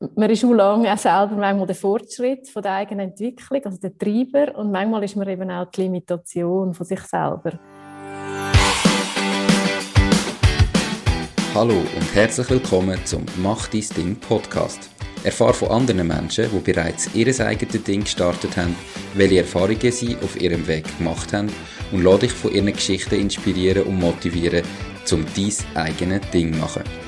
man ist auch lange auch selber manchmal der Fortschritt von der eigenen Entwicklung, also der Treiber, und manchmal ist man eben auch die Limitation von sich selber. Hallo und herzlich willkommen zum Mach dein Ding Podcast. Erfahre von anderen Menschen, die bereits ihr eigenes Ding gestartet haben, welche Erfahrungen sie auf ihrem Weg gemacht haben und lade dich von ihren Geschichten inspirieren und motivieren, um dein eigenes Ding zu machen.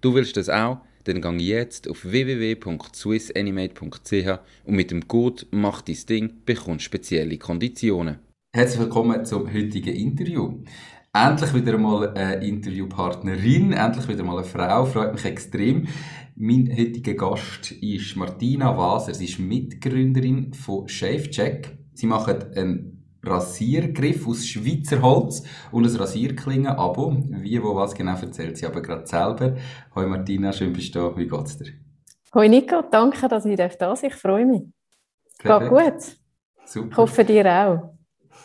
Du willst das auch? Dann gang jetzt auf www.swissanimate.ch und mit dem Code Mach dein Ding bekommst spezielle Konditionen. Herzlich willkommen zum heutigen Interview. Endlich wieder einmal eine Interviewpartnerin, endlich wieder mal eine Frau, freut mich extrem. Mein heutiger Gast ist Martina Waser. Sie ist Mitgründerin von ShaveCheck. Sie macht einen Rasiergriff aus Schweizer Holz und ein Rasierklingen-Abo. Wie, wo, was genau erzählt sie aber gerade selber. Hoi Martina, schön bist du da. Wie geht's dir? Hoi Nico, danke, dass ich da sein Ich freue mich. Perfekt. Geht gut. Super. Ich hoffe, dir auch.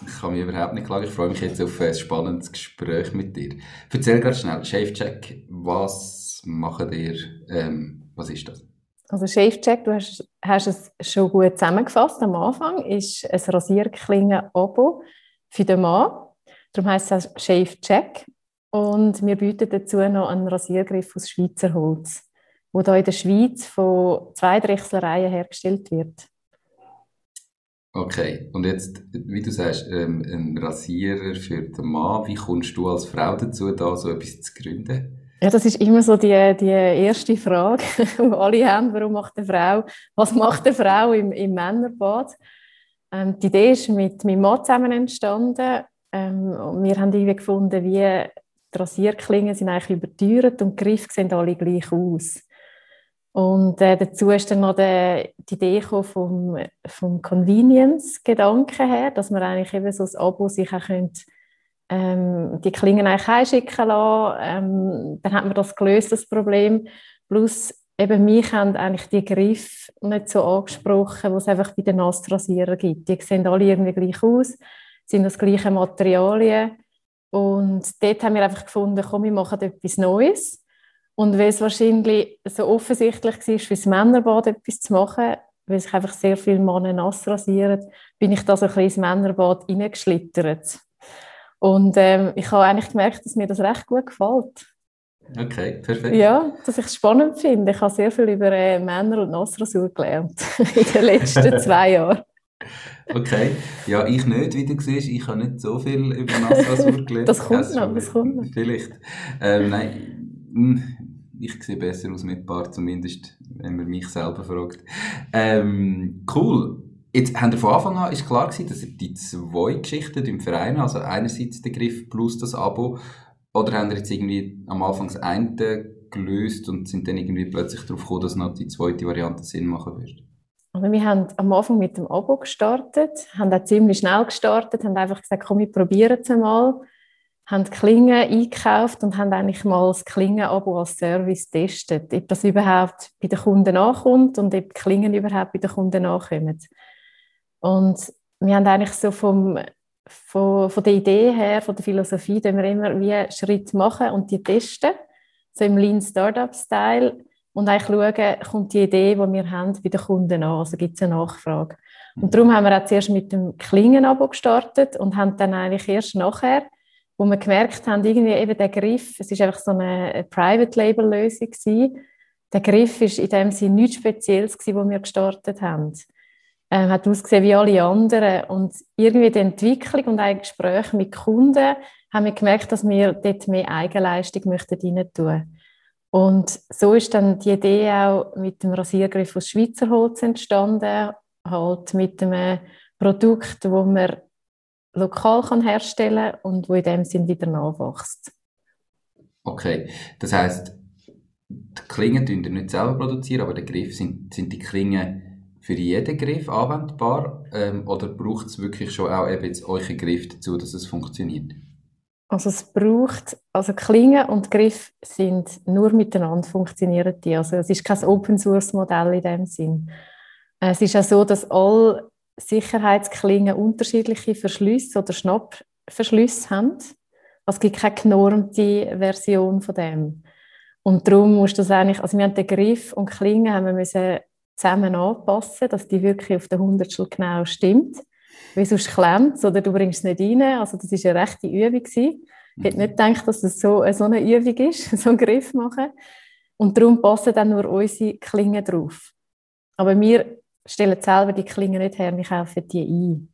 Ich kann mich überhaupt nicht klagen. Ich freue mich jetzt auf ein spannendes Gespräch mit dir. Erzähl gerade schnell, ShaveCheck, was macht ihr? Ähm, was ist das? Also ShaveCheck, du hast, hast es schon gut zusammengefasst am Anfang, ist ein Rasierklingen-Abo für den Mann. Darum heisst es auch ShaveCheck. Und wir bieten dazu noch einen Rasiergriff aus Schweizer Holz, der hier in der Schweiz von zwei Drechslereien hergestellt wird. Okay, und jetzt, wie du sagst, ähm, ein Rasierer für den Mann. Wie kommst du als Frau dazu, da so etwas zu gründen? Ja, das ist immer so die, die erste Frage, die alle haben. Warum macht eine Frau, was macht eine Frau im, im Männerbad? Ähm, die Idee ist mit meinem Mann zusammen entstanden. Ähm, wir haben irgendwie gefunden, wie die Rasierklingen sind eigentlich überteuert und die Griffe sehen alle gleich aus. Und äh, dazu ist dann noch die, die Idee vom, vom Convenience-Gedanken her, dass man eigentlich eben so ein Abo sich auch könnte ähm, die Klingen eigentlich einschicken lassen. Ähm, dann hat man das gelöst, das Problem. Plus eben mich haben eigentlich die Griffe nicht so angesprochen, die es einfach bei den Nassrasierern gibt. Die sehen alle irgendwie gleich aus, sind das gleiche Materialien. Und dort haben wir einfach gefunden, komm, wir machen etwas Neues. Und weil es wahrscheinlich so offensichtlich war, für das Männerbad etwas zu machen, weil sich einfach sehr viele Männer nass rasieren, bin ich da so ein bisschen ins Männerbad reingeschlittert. Und ähm, ich habe eigentlich gemerkt, dass mir das recht gut gefällt. Okay, perfekt. Ja, dass ich es spannend finde. Ich habe sehr viel über äh, Männer und Nassrasur gelernt in den letzten zwei Jahren. Okay, ja, ich nicht, wie du siehst. Ich habe nicht so viel über Nassrasur gelernt. das kommt also, noch, das kommt noch. Vielleicht. Ähm, nein, hm, ich sehe besser aus mit Bart, zumindest wenn man mich selber fragt. Ähm, cool. Jetzt haben wir von Anfang an ist klar gewesen, dass die zwei Geschichten im Verein, also einerseits der Griff plus das Abo, oder haben wir jetzt irgendwie am Anfang das eine gelöst und sind dann irgendwie plötzlich darauf gekommen, dass noch die zweite Variante Sinn machen wird? Also wir haben am Anfang mit dem Abo gestartet, haben auch ziemlich schnell gestartet, haben einfach gesagt, komm, wir probieren es einmal, haben Klingen eingekauft und haben eigentlich mal das Klingen-Abo als Service getestet, ob das überhaupt bei den Kunden ankommt und ob die Klingen überhaupt bei den Kunden ankommen. Und wir haben eigentlich so vom, von, von der Idee her, von der Philosophie, dass wir immer wie Schritt machen und die testen, so im Lean Startup Style. Und eigentlich schauen, kommt die Idee, die wir haben, bei den Kunden an, also gibt es eine Nachfrage. Und darum haben wir auch zuerst mit dem Klingen-Abo gestartet und haben dann eigentlich erst nachher, wo wir gemerkt haben, irgendwie eben der Griff, es ist einfach so eine Private-Label-Lösung der Griff ist in dem Sinne nichts Spezielles gewesen, wo wir gestartet haben ähm, hat ausgesehen wie alle anderen. Und irgendwie die Entwicklung und ein Gespräch mit Kunden haben wir gemerkt, dass wir dort mehr Eigenleistung möchten rein tun. Und so ist dann die Idee auch mit dem Rasiergriff aus Schweizer Holz entstanden, halt mit einem Produkt, wo man lokal kann herstellen und wo in dem Sinn wieder nachwächst. Okay, das heißt, die Klingen tun ihr nicht selber produzieren, aber der Griff sind, sind die Klingen für jeden Griff anwendbar ähm, oder braucht es wirklich schon auch eben jetzt euren Griff dazu, dass es funktioniert? Also es braucht, also Klingen und Griff sind nur miteinander funktionieren die. Also es ist kein Open Source Modell in dem Sinn. Es ist auch so, dass alle Sicherheitsklingen unterschiedliche Verschlüsse oder Schnappverschlüsse haben. Also es gibt keine genormte Version von dem. Und darum muss das eigentlich, also wir haben den Griff und Klinge haben wir müssen zusammen anpassen, dass die wirklich auf der Hundertstel genau stimmt. Weil sonst klemmt es oder du bringst es nicht rein. Also das war eine rechte Übung. Gewesen. Ich hätte nicht gedacht, dass das so, so eine Übung ist, so einen Griff machen. Und darum passen dann nur unsere Klingen drauf. Aber wir stellen selber die Klingen nicht her, wir kaufen die ein.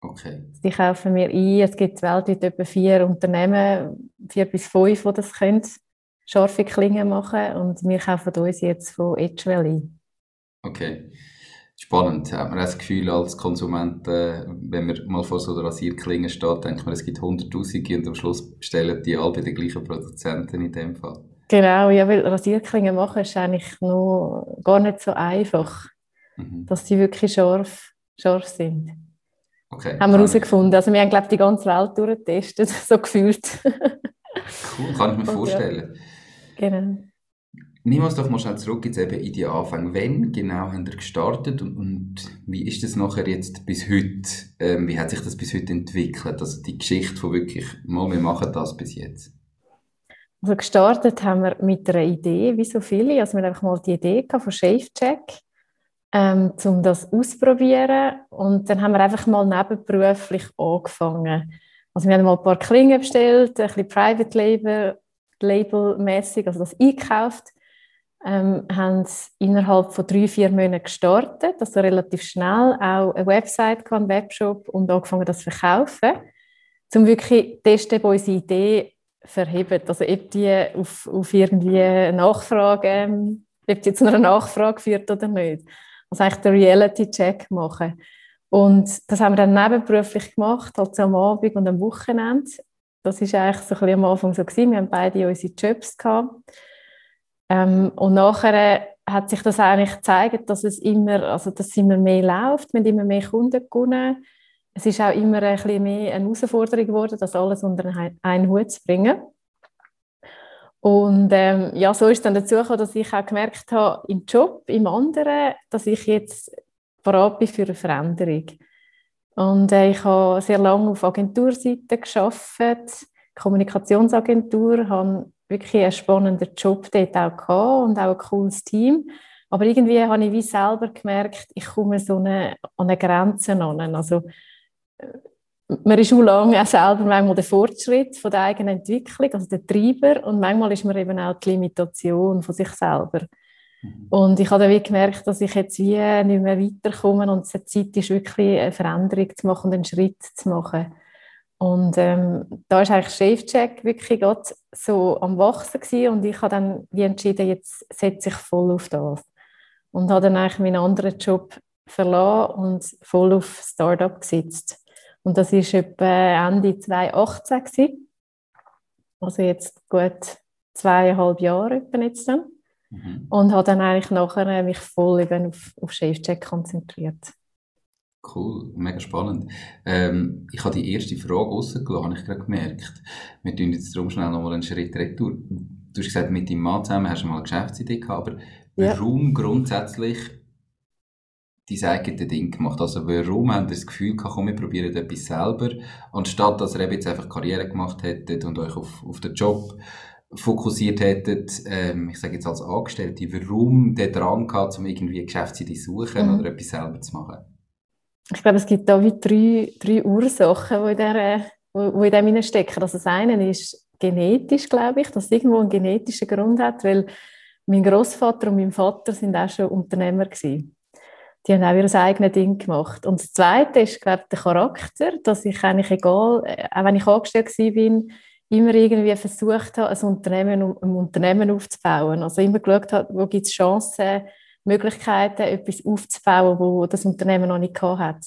Okay. Die kaufen wir ein. Es gibt weltweit etwa vier Unternehmen, vier bis fünf, die das können, scharfe Klingen machen. Und wir kaufen uns jetzt von Edgewell ein. Okay. Spannend. Hat man das Gefühl als Konsument, äh, wenn man mal vor so einer Rasierklinge steht, denkt man, es gibt hunderttausende und am Schluss bestellen die alle bei den gleichen Produzenten in dem Fall. Genau, ja, weil Rasierklingen machen ist eigentlich noch gar nicht so einfach, mhm. dass die wirklich scharf, scharf sind. Okay, haben wir herausgefunden. Also wir haben, glaube ich, die ganze Welt durchgetestet, so gefühlt. cool, kann ich mir vorstellen. Ja. Genau. Nimm uns doch mal schnell zurück jetzt eben in die Anfang. Wann genau haben ihr gestartet und, und wie ist das nachher jetzt bis heute? Ähm, wie hat sich das bis heute entwickelt? Also die Geschichte von wirklich, mal, wir machen das bis jetzt. Also gestartet haben wir mit einer Idee, wie so viele. Also wir haben einfach mal die Idee von ShaveCheck, ähm, um das auszuprobieren. Und dann haben wir einfach mal nebenberuflich angefangen. Also wir haben mal ein paar Klingen bestellt, ein bisschen Private Label, Label-mäßig, also das eingekauft ähm, haben innerhalb von drei, vier Monaten gestartet, also relativ schnell auch eine Website, einen Webshop und angefangen das zu verkaufen, um wirklich testen, ob unsere Idee verhebt, also ob die auf, auf irgendwie Nachfrage, ähm, ob die zu einer Nachfrage führt oder nicht. Also eigentlich den Reality-Check machen. Und das haben wir dann nebenberuflich gemacht, also am Abend und am Wochenende. Das war eigentlich so ein bisschen am Anfang so gewesen. Wir haben beide unsere Jobs gehabt. Ähm, und nachher hat sich das eigentlich gezeigt, dass es immer, also dass immer mehr läuft, mit immer mehr Kunden gewonnen. Es ist auch immer ein bisschen mehr eine Herausforderung geworden, das alles unter einen Hut zu bringen. Und ähm, ja, so ist dann dazu gekommen, dass ich auch gemerkt habe, im Job, im anderen, dass ich jetzt bereit bin für eine Veränderung. Und äh, ich habe sehr lange auf Agenturseite geschafft, Kommunikationsagentur, habe wirklich einen spannenden Job dort auch gehabt und auch ein cooles Team. Aber irgendwie habe ich wie selber gemerkt, ich komme so eine, an eine Grenze an. Also, äh, man ist auch lange auch selber manchmal der Fortschritt von der eigenen Entwicklung, also der Treiber, und manchmal ist man eben auch die Limitation von sich selber. Mhm. Und ich habe dann wie gemerkt, dass ich jetzt wie nicht mehr weiterkomme und es Zeit ist, wirklich eine Veränderung zu machen und einen Schritt zu machen. Und ähm, da ist eigentlich ShaveCheck wirklich gerade so am Wachsen gewesen und ich habe dann wie entschieden, jetzt setze ich voll auf das. Und habe dann eigentlich meinen anderen Job verlassen und voll auf Startup gesetzt. Und das ist etwa Ende 2018 gewesen. Also jetzt gut zweieinhalb Jahre etwa jetzt dann. Mhm. Und habe dann eigentlich nachher mich voll eben auf, auf ShaveCheck konzentriert. Cool, mega spannend. Ähm, ich habe die erste Frage rausgelassen, habe ich gerade gemerkt. Wir tun jetzt darum schnell nochmal einen Schritt retour. Du hast gesagt, mit deinem Mann zusammen hast du mal eine Geschäftsidee gehabt, aber ja. warum grundsätzlich dein eigenes Ding gemacht? Also warum habt ihr das Gefühl gehabt, komm, wir probieren etwas selber, anstatt dass ihr jetzt einfach Karriere gemacht hättet und euch auf, auf den Job fokussiert hättet, ähm, ich sage jetzt als Angestellte, warum der Drang gehabt, um irgendwie eine Geschäftsidee zu suchen mhm. oder etwas selber zu machen? Ich glaube, es gibt da wie drei, drei Ursachen, die in, der, wo, dem stecken. Also das eine ist genetisch, glaube ich, dass es irgendwo einen genetischen Grund hat, weil mein Großvater und mein Vater sind auch schon Unternehmer gewesen. Die haben auch ihr eigenes Ding gemacht. Und das Zweite ist, glaube ich, der Charakter, dass ich eigentlich egal, auch wenn ich angestellt war, immer irgendwie versucht habe, ein Unternehmen, ein Unternehmen aufzubauen. Also immer geschaut habe, wo gibt es Chancen, Möglichkeiten, etwas aufzubauen, wo das Unternehmen noch nicht hat.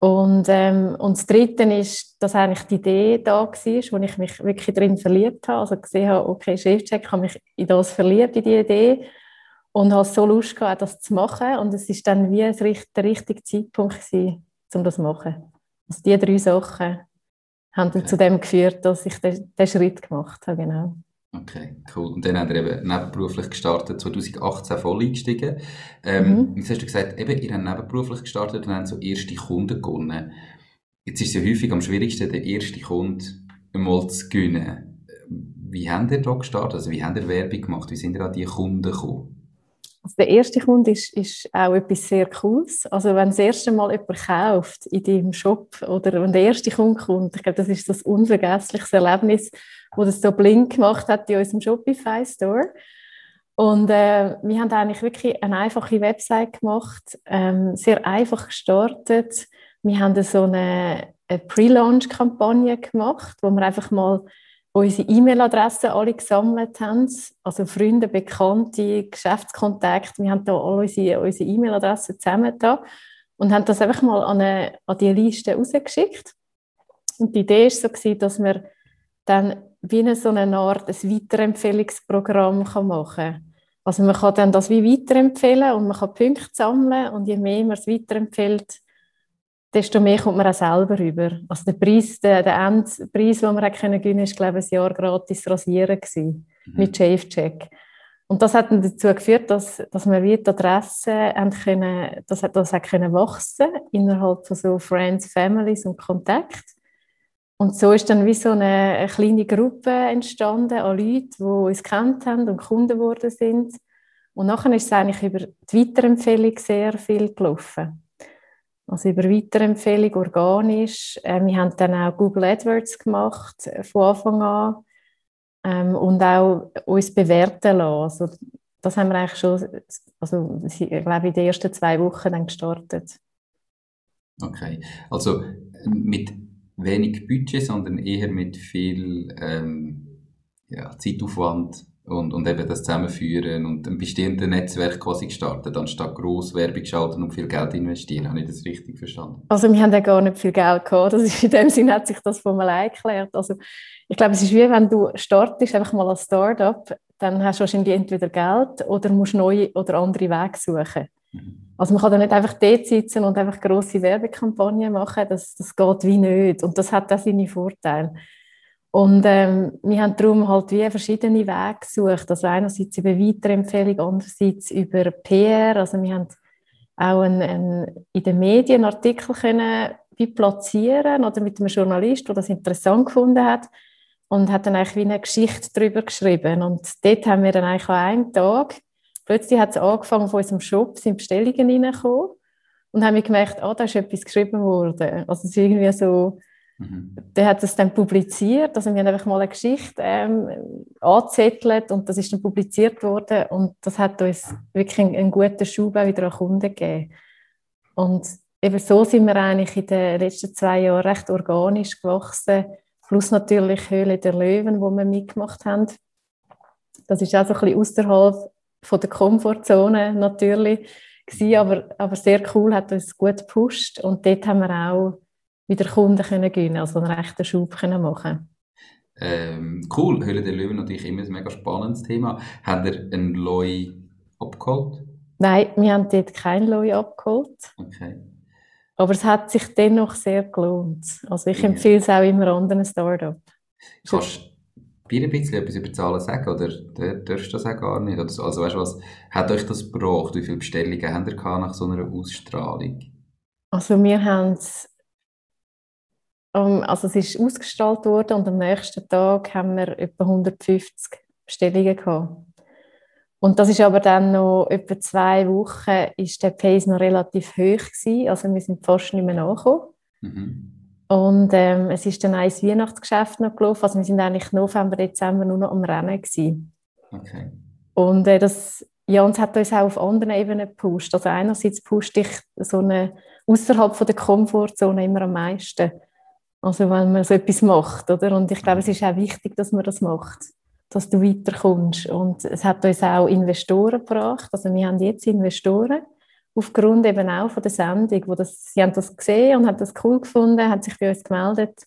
Und, ähm, und das Dritte ist, dass eigentlich die Idee da war, wo ich mich wirklich drin verliebt habe. Also gesehen habe, okay, Chefcheck, habe mich in das verliebt, in die Idee. Und habe so Lust gehabt, das zu machen. Und es ist dann wie der richtige Zeitpunkt gewesen, um das zu machen. Also die drei Sachen haben dann zu dem geführt, dass ich den, den Schritt gemacht habe, genau. Okay, cool. Und dann habt ihr eben nebenberuflich gestartet, 2018 voll eingestiegen. Ähm, mhm. Jetzt hast du gesagt, eben, ihr habt nebenberuflich gestartet und habt so erste Kunden gewonnen. Jetzt ist es ja häufig am schwierigsten, den ersten Kunden einmal zu gewinnen. Wie habt ihr da gestartet? Also wie habt ihr Werbung gemacht? Wie sind ihr an diese Kunden gekommen? Also der erste Kunde ist, ist auch etwas sehr Cooles. Also wenn das erste Mal jemand kauft in deinem Shop oder wenn der erste Kunde kommt, ich glaube, das ist das unvergessliches Erlebnis, wo das so blind gemacht hat in unserem Shopify Store. Und äh, wir haben eigentlich wirklich eine einfache Website gemacht, ähm, sehr einfach gestartet. Wir haben so eine, eine Pre-Launch-Kampagne gemacht, wo wir einfach mal unsere E-Mail-Adressen alle gesammelt haben, also Freunde, Bekannte, Geschäftskontakte. Wir haben da alle unsere, unsere E-Mail-Adressen zusammen da und haben das einfach mal an, eine, an die Liste rausgeschickt. Und die Idee war so, dass wir dann wie eine, so eine Art ein Weiterempfehlungsprogramm machen kann. Also man kann dann das wie weiterempfehlen und man kann Punkte sammeln und je mehr man es weiterempfiehlt, desto mehr kommt man auch selber rüber. Also der Preis, der, der Endpreis, den wir gewinnen können, ist glaube ich ein Jahr gratis rasieren gewesen, mhm. mit ShaveCheck. Und das hat dann dazu geführt, dass, dass wir wie die Adresse können, das hat, das hat können wachsen innerhalb von so Friends, Families und Kontakt. Und so ist dann wie so eine, eine kleine Gruppe entstanden an Leuten, die uns kennt haben und Kunden geworden sind. Und nachher ist es eigentlich über die Weiterempfehlung sehr viel gelaufen. Also über Weiterempfehlung organisch. Äh, wir haben dann auch Google AdWords gemacht äh, von Anfang an ähm, und auch uns bewerten lassen. Also das haben wir eigentlich schon, also ich glaube, in den ersten zwei Wochen dann gestartet. Okay, also mit wenig Budget, sondern eher mit viel ähm, ja, Zeitaufwand und, und eben das Zusammenführen und ein bestehendes Netzwerk quasi gestartet, anstatt gross Werbung schalten und viel Geld investieren. Habe ich das richtig verstanden? Also wir haben ja gar nicht viel Geld gehabt. Das ist, in dem Sinne hat sich das von allein geklärt. Also ich glaube, es ist wie wenn du startest, einfach mal als Startup, dann hast du wahrscheinlich entweder Geld oder musst neue oder andere Wege suchen. Mhm. Also man kann da nicht einfach dort sitzen und einfach grosse Werbekampagnen machen, das, das geht wie nicht. Und das hat auch seine Vorteile. Und ähm, wir haben darum halt wie verschiedene Wege gesucht. Also einerseits über Weiterempfehlung, andererseits über PR. Also wir haben auch einen, einen, in den Medien Artikel können wie platzieren oder mit einem Journalist, der das interessant gefunden hat und hat dann eigentlich wie eine Geschichte darüber geschrieben. Und dort haben wir dann eigentlich an einem Tag plötzlich hat es angefangen, von unserem Shop sind Bestellungen reingekommen und haben wir gemerkt, ah, da ist etwas geschrieben worden. Also es ist irgendwie so, mhm. der hat es dann publiziert, also wir haben einfach mal eine Geschichte ähm, angezettelt und das ist dann publiziert worden und das hat uns wirklich einen, einen guten Schub auch wieder an Kunden gegeben. Und eben so sind wir eigentlich in den letzten zwei Jahren recht organisch gewachsen, plus natürlich Höhle der Löwen, wo wir mitgemacht haben. Das ist auch so ein bisschen außerhalb von der Komfortzone natürlich gewesen, aber, aber sehr cool, hat uns gut gepusht und dort haben wir auch wieder Kunden können gewinnen, also einen rechten Schub können machen. Ähm, cool, Höhle der Löwen natürlich immer ein mega spannendes Thema. Habt ihr einen Loi abgeholt? Nein, wir haben dort keinen Loi abgeholt. Okay. Aber es hat sich dennoch sehr gelohnt. Also ich empfehle es auch immer anderen Startups. Kannst, dir ein bisschen etwas über Zahlen sagen oder darfst du das auch gar nicht? Also weißt du was, hat euch das gebracht? Wie viele Bestellungen habt ihr nach so einer Ausstrahlung? Also wir haben es also es ist ausgestrahlt worden und am nächsten Tag haben wir etwa 150 Bestellungen gehabt. Und das ist aber dann noch etwa zwei Wochen ist der Pace noch relativ hoch gewesen. Also wir sind fast nicht mehr nachgekommen. Mhm. Und ähm, es ist dann ein Weihnachtsgeschäft noch gelaufen. Also wir sind eigentlich November, Dezember nur noch am Rennen gewesen. Okay. Und äh, das, ja, und es hat uns auch auf anderen Ebenen gepusht. Also einerseits pusht dich so eine außerhalb von der Komfortzone immer am meisten. Also wenn man so etwas macht, oder? Und ich glaube, es ist auch wichtig, dass man das macht, dass du weiterkommst. Und es hat uns auch Investoren gebracht. Also wir haben jetzt Investoren, aufgrund eben auch von der Sendung, wo das, sie haben das gesehen und haben das cool gefunden, haben sich bei uns gemeldet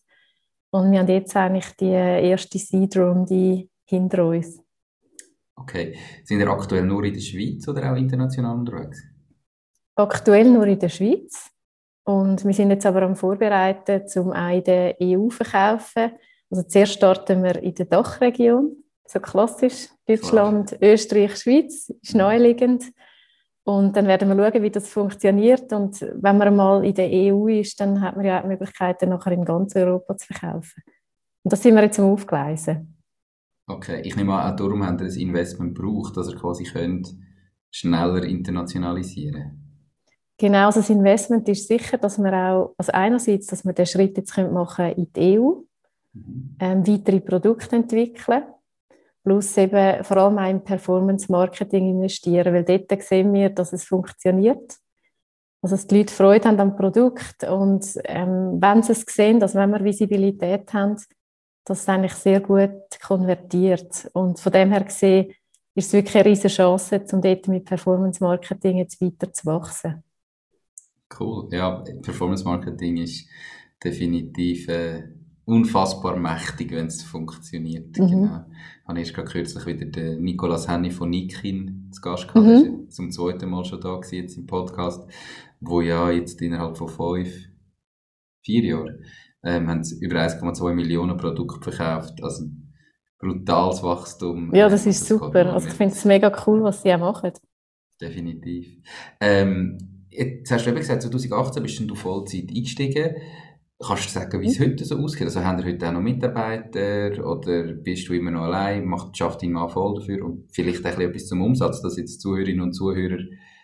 und wir haben jetzt eigentlich die erste Seed-Runde hinter uns. Okay. Sind ihr aktuell nur in der Schweiz oder auch international unterwegs? Aktuell nur in der Schweiz. Und wir sind jetzt aber am Vorbereiten, um auch in der EU zu verkaufen. Also zuerst starten wir in der Dachregion, so klassisch Deutschland, Klar. Österreich, Schweiz, ist naheliegend. Und dann werden wir schauen, wie das funktioniert. Und wenn man mal in der EU ist, dann hat man ja auch die Möglichkeit, nachher in ganz Europa zu verkaufen. Und das sind wir jetzt am Aufgleisen. Okay, ich nehme an, auch darum haben wir ein Investment gebraucht, dass ihr quasi könnt schneller internationalisieren Genau, also das Investment ist sicher, dass wir auch, also einerseits, dass wir den Schritt jetzt machen in die EU, mhm. ähm, weitere Produkte entwickeln, plus eben vor allem auch im Performance-Marketing investieren, weil dort sehen wir, dass es funktioniert. Also dass die Leute Freude haben am Produkt und ähm, wenn sie es sehen, dass wenn wir Visibilität haben, dass es eigentlich sehr gut konvertiert. Und von dem her gesehen ist es wirklich eine riesige Chance, um dort mit Performance Marketing jetzt weiter zu wachsen. Cool. Ja, Performance Marketing ist definitiv äh, unfassbar mächtig, wenn es funktioniert. Mhm. Genau. Ich habe erst gerade kürzlich wieder den Nicolas Henny von Nikin zu Gast gehabt. Mhm. Der ist zum zweiten Mal schon da gewesen, jetzt im Podcast, wo ja jetzt innerhalb von fünf, vier Jahren ähm, haben sie über 1,2 Millionen Produkte verkauft. Also brutales Wachstum. Ja, das ist das super. Also ich finde es mega cool, was sie auch machen. Definitiv. Ähm, jetzt hast du eben gesagt, 2018 bist du Vollzeit eingestiegen. Kannst du sagen, wie es mhm. heute so aussieht? Also haben wir heute auch noch Mitarbeiter oder bist du immer noch allein? Macht, schafft dein Mann voll dafür? Und vielleicht ein bisschen etwas zum Umsatz, dass jetzt Zuhörerinnen und Zuhörer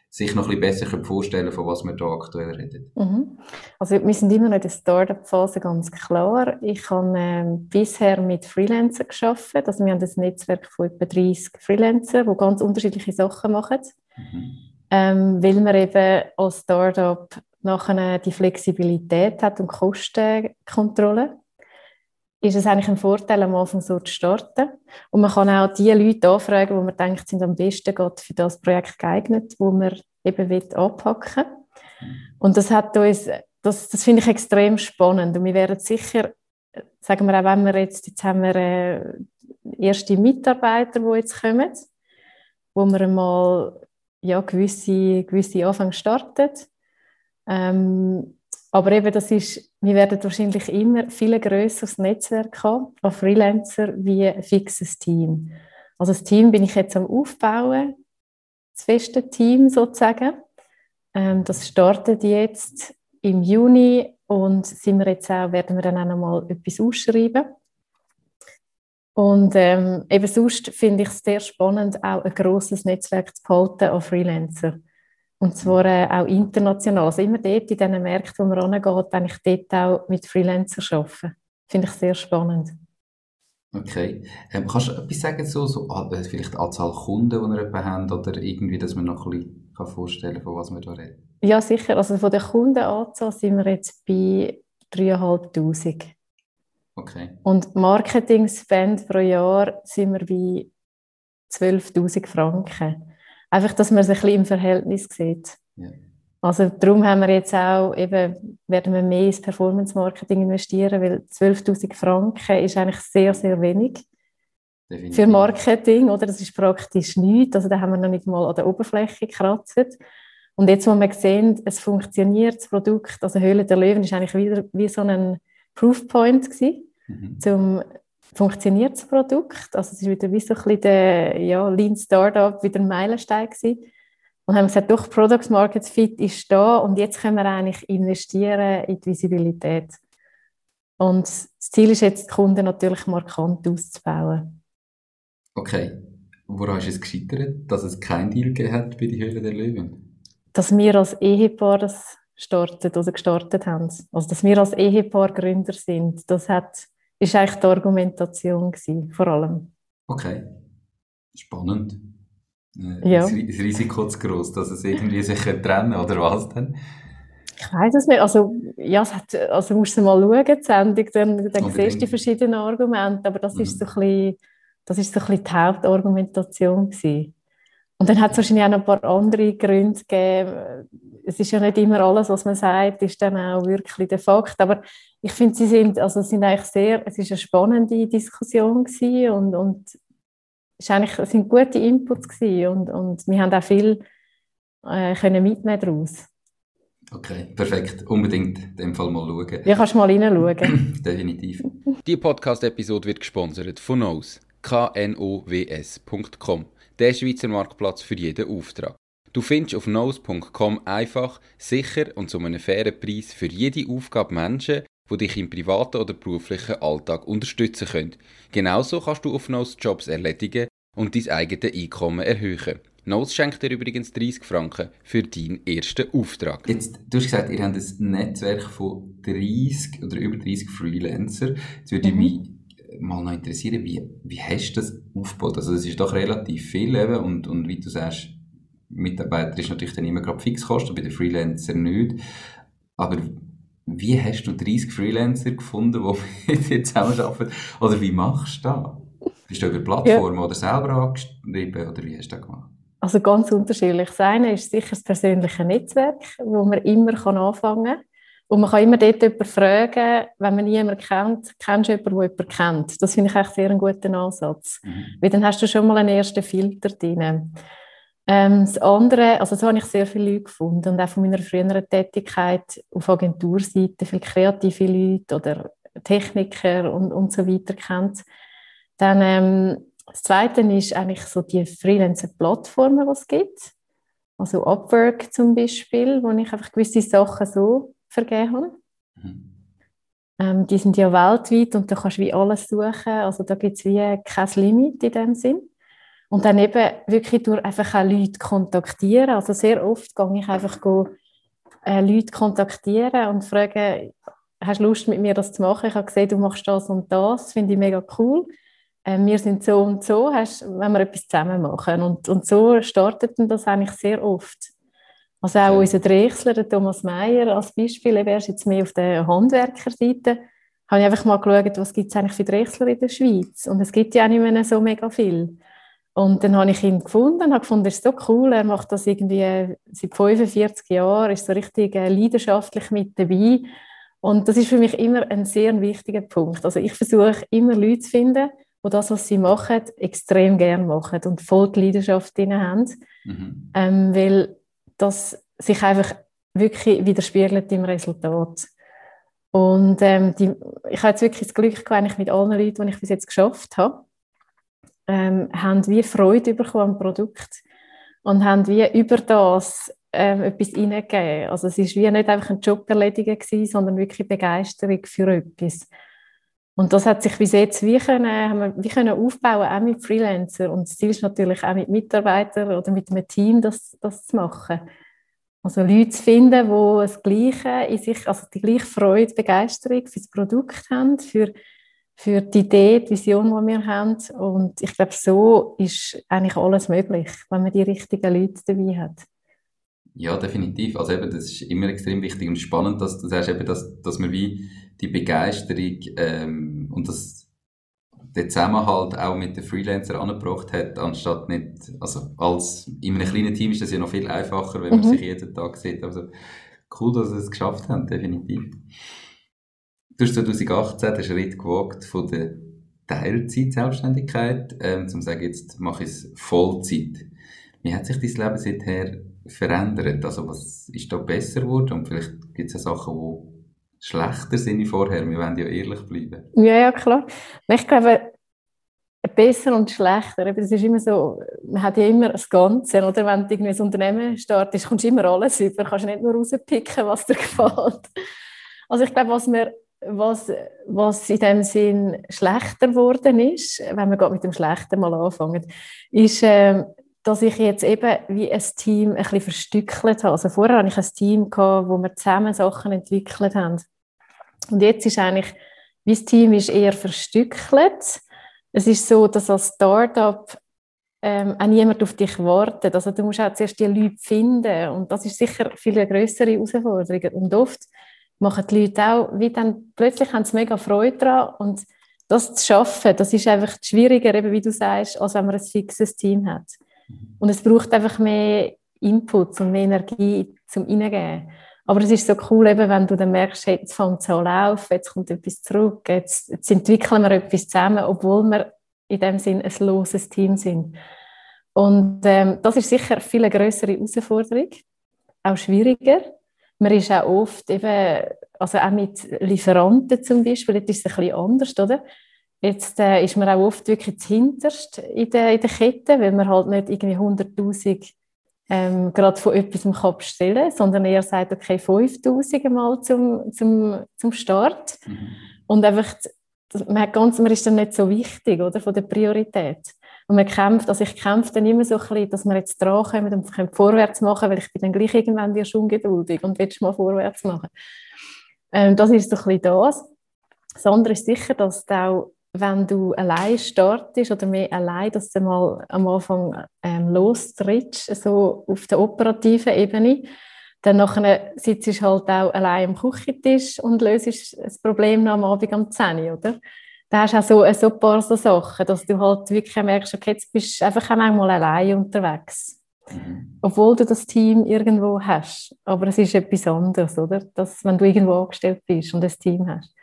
sich noch ein bisschen besser vorstellen von was wir da aktuell reden. Mhm. Also wir sind immer noch in der Startup-Phase, ganz klar. Ich habe ähm, bisher mit Freelancern geschafft. Also wir haben ein Netzwerk von etwa 30 Freelancern, die ganz unterschiedliche Sachen machen. Mhm. Ähm, weil man eben als Startup nachher die Flexibilität hat und Kostenkontrolle ist es eigentlich ein Vorteil, am Anfang so zu starten. Und man kann auch die Leute anfragen, wo man denkt, sind am besten gerade für das Projekt geeignet, wo man eben will anpacken Und das hat uns, das, das finde ich extrem spannend. Und wir werden sicher, sagen wir auch, wenn wir jetzt, jetzt haben wir äh, erste Mitarbeiter, die jetzt kommen, wo wir einmal ja, gewisse, gewisse Anfang starten. Ähm, aber eben, das ist, wir werden wahrscheinlich immer viel größeres Netzwerk haben an Freelancer wie ein fixes Team. Also das Team bin ich jetzt am Aufbauen, das feste Team sozusagen. Ähm, das startet jetzt im Juni und sind wir jetzt auch, werden wir dann auch noch mal etwas ausschreiben. Und ähm, eben sonst finde ich es sehr spannend, auch ein grosses Netzwerk zu behalten an Freelancer. Und zwar äh, auch international. Also immer dort in diesen Märkten, wo man rangeht, wenn ich dort auch mit Freelancern arbeite. Finde ich sehr spannend. Okay. Ähm, kannst du etwas sagen, so, so äh, vielleicht die Anzahl Kunden, die wir etwa haben, oder irgendwie, dass man noch ein bisschen kann vorstellen von was wir da reden? Ja, sicher. Also von der Kundenanzahl sind wir jetzt bei 3'500. Okay. Und Marketing-Spend pro Jahr sind wir bei 12'000 Franken. Einfach, dass man es ein bisschen im Verhältnis sieht. Ja. Also darum haben wir jetzt auch eben, werden wir mehr ins Performance-Marketing investieren, weil 12'000 Franken ist eigentlich sehr, sehr wenig Definitiv. für Marketing, oder? Das ist praktisch nichts. Also da haben wir noch nicht mal an der Oberfläche gekratzt. Und jetzt, wo wir sehen, es funktioniert, das Produkt, also Höhle der Löwen ist eigentlich wieder wie so ein Proofpoint gewesen, mhm. zum funktioniert das Produkt. Also es ist wieder wie so ein bisschen der ja, Lean Startup wieder ein Meilenstein gewesen. Und haben gesagt, doch, Product Market Fit ist da und jetzt können wir eigentlich investieren in die Visibilität. Und das Ziel ist jetzt, die Kunden natürlich markant auszubauen. Okay. Woran ist es gescheitert, dass es kein Deal gegeben hat bei die Höhle der Löwen? Dass wir als Ehepaar das startet oder gestartet haben. Also, dass wir als Ehepaar Gründer sind, das hat ist eigentlich die Argumentation gewesen, vor allem. Okay, spannend. Äh, ja. Das Risiko zu groß, dass es irgendwie sich trennen oder was denn? Ich weiß es nicht. Also, ja, es hat, also musst du mal schauen, die Sendung, dann, dann siehst du die verschiedenen Argumente. Aber das mhm. ist so ein bisschen, das ist so ein bisschen die Hauptargumentation gewesen. Und dann hat es wahrscheinlich auch noch ein paar andere Gründe gegeben. Es ist ja nicht immer alles, was man sagt, ist dann auch wirklich der Fakt. Aber ich finde, sie sind, also sind eigentlich sehr, es ist eine spannende Diskussion gewesen und, und es, eigentlich, es sind gute Inputs gewesen und, und wir haben auch viel äh, können mitnehmen daraus. Okay, perfekt. Unbedingt in dem Fall mal schauen. Ja, kannst mal reinschauen. Definitiv. Die Podcast-Episode wird gesponsert von Knows. knows.com. Der Schweizer Marktplatz für jeden Auftrag. Du findest auf knows.com einfach, sicher und zu einem fairen Preis für jede Aufgabe Menschen, die dich im privaten oder beruflichen Alltag unterstützen können. Genauso kannst du auf Knows Jobs erledigen und dein eigenes Einkommen erhöhen. Knows schenkt dir übrigens 30 Franken für deinen ersten Auftrag. Jetzt, du hast gesagt, ihr habt ein Netzwerk von 30 oder über 30 Freelancer. Jetzt würde mhm. mich mal noch interessieren, wie, wie hast du das aufgebaut? Also das ist doch relativ viel eben und, und wie du sagst, Mitarbeiter ist natürlich dann immer gerade Fixkosten, bei den Freelancern nicht. Aber wie hast du 30 Freelancer gefunden, die mit dir zusammenarbeiten? Oder wie machst du das? Bist du über Plattformen ja. oder selber angeschrieben oder wie hast du das gemacht? Also ganz unterschiedlich. Das eine ist sicher das persönliche Netzwerk, wo man immer anfangen kann. Und man kann immer dort jemanden fragen, wenn man niemanden kennt, kennst du jemanden, der jemanden kennt? Das finde ich eigentlich sehr einen guten Ansatz. Mhm. Weil dann hast du schon mal einen ersten Filter drin. Ähm, das andere, also so habe ich sehr viele Leute gefunden und auch von meiner früheren Tätigkeit auf Agenturseite viele kreative Leute oder Techniker und, und so weiter kennt. Dann ähm, das Zweite ist eigentlich so die Freelancer-Plattformen, die es gibt. Also Upwork zum Beispiel, wo ich einfach gewisse Sachen so vergeben habe. Mhm. Ähm, die sind ja weltweit und da kannst du wie alles suchen. Also da gibt es wie kein Limit in dem Sinn. Und dann eben wirklich durch einfach auch Leute kontaktieren. Also sehr oft gehe ich einfach go, äh, Leute kontaktieren und fragen, hast du Lust mit mir das zu machen? Ich habe gesehen, du machst das und das, finde ich mega cool äh, wir sind so und so, hast, wenn wir etwas zusammen machen. Und, und so startet das eigentlich sehr oft. Also auch okay. unser Drechsler, der Thomas Meyer als Beispiel, er ist jetzt mehr auf der Handwerkerseite, habe ich einfach mal geschaut, was gibt es eigentlich für Drechsler in der Schweiz. Und es gibt ja auch nicht mehr so mega viel. Und dann habe ich ihn gefunden und habe gefunden, das ist so cool, er macht das irgendwie seit 45 Jahren, ist so richtig äh, leidenschaftlich mit dabei. Und das ist für mich immer ein sehr wichtiger Punkt. Also ich versuche immer Leute zu finden, die das, was sie machen, extrem gerne machen und voll die Leidenschaft drin haben. Mhm. Ähm, weil das sich einfach wirklich widerspiegelt im Resultat. Und ähm, die, ich habe jetzt wirklich das Glück, wenn ich mit allen Leuten, die ich bis jetzt geschafft habe, ähm, haben wie Freude bekommen am Produkt und haben wie über das ähm, etwas hineingegeben. Also es war wie nicht einfach ein Job erledigen sondern wirklich Begeisterung für etwas. Und das hat sich bis jetzt wie können, haben wir wie können aufbauen, auch mit Freelancern. Und das Ziel ist natürlich auch mit Mitarbeitern oder mit einem Team, das, das zu machen. Also Leute zu finden, die das Gleiche in sich, also die gleiche Freude, Begeisterung für das Produkt haben, für, für die Idee, die Vision, die wir haben. Und ich glaube, so ist eigentlich alles möglich, wenn man die richtigen Leute dabei hat. Ja, definitiv. Also eben, das ist immer extrem wichtig und spannend, dass du sagst, eben, dass, dass man wie die Begeisterung ähm, und das, den Zusammenhalt auch mit den Freelancern angebracht hat, anstatt nicht, also als in einem kleinen Team ist das ja noch viel einfacher, wenn man mhm. sich jeden Tag sieht. Also cool, dass sie es geschafft haben, definitiv. Du hast 2018 den Schritt gewagt von der Teilzeit-Selbstständigkeit, ähm, zum sagen, jetzt mache ich es Vollzeit. Wie hat sich dein Leben seither verändert? Also was ist da besser geworden? Und vielleicht gibt es ja Sachen, die schlechter sind wie vorher. Wir wollen ja ehrlich bleiben. Ja, ja, klar. Ich glaube, besser und schlechter. Das ist immer so, man hat ja immer das Ganze, oder? Wenn du irgendwie ein Unternehmen startest, kommst du immer alles über. Du kannst nicht nur rauspicken, was dir gefällt. Also ich glaube, was mir was, was in dem Sinn schlechter geworden ist, wenn wir gerade mit dem Schlechten mal anfangen, ist, äh, dass ich jetzt eben wie ein Team ein bisschen verstückelt habe. Also vorher hatte ich ein Team, gehabt, wo wir zusammen Sachen entwickelt haben. Und jetzt ist eigentlich, das Team ist eher verstückelt. Es ist so, dass als Startup ähm, auch niemand auf dich wartet. Also du musst auch zuerst die Leute finden und das ist sicher viel eine größere Herausforderung. Und oft machen die Leute auch, wie dann plötzlich haben sie mega Freude daran und das zu schaffen, das ist einfach schwieriger, eben wie du sagst, als wenn man ein fixes Team hat. Und es braucht einfach mehr Inputs und mehr Energie zum Reingeben. Aber es ist so cool, eben, wenn du dann merkst, hey, jetzt fängt es an laufen, jetzt kommt etwas zurück, jetzt, jetzt entwickeln wir etwas zusammen, obwohl wir in dem Sinn ein loses Team sind. Und ähm, das ist sicher eine viel größere Herausforderung, auch schwieriger. Man ist auch oft eben, also auch mit Lieferanten zum Beispiel, jetzt ist es ein bisschen anders, oder? Jetzt äh, ist man auch oft wirklich hinterst in der, in der Kette, weil man halt nicht irgendwie 100'000 ähm, gerade von etwas im Kopf stellen, sondern eher sagt, okay, 5000 Mal zum, zum, zum Start. Mhm. Und einfach, man, ganz, man ist dann nicht so wichtig, oder, von der Priorität. Und man kämpft, also ich kämpfe dann immer so ein bisschen, dass wir jetzt drankommen und können vorwärts machen, weil ich bin dann gleich irgendwann wieder schon ungeduldig und will mal vorwärts machen. Ähm, das ist so ein bisschen das. Das andere ist sicher, dass du auch wenn du allein startest oder mehr allein, dass du mal am Anfang ähm, lostrittst, so auf der operativen Ebene, dann nachher sitzt du halt auch allein am Küchentisch und löst das Problem noch am Abend um 10 Uhr, oder? Da hast du auch so, so ein paar so Sachen, dass du halt wirklich merkst, okay, jetzt bist du einfach auch manchmal allein unterwegs. Mhm. Obwohl du das Team irgendwo hast. Aber es ist etwas anderes, oder? Dass, wenn du irgendwo angestellt bist und ein Team hast.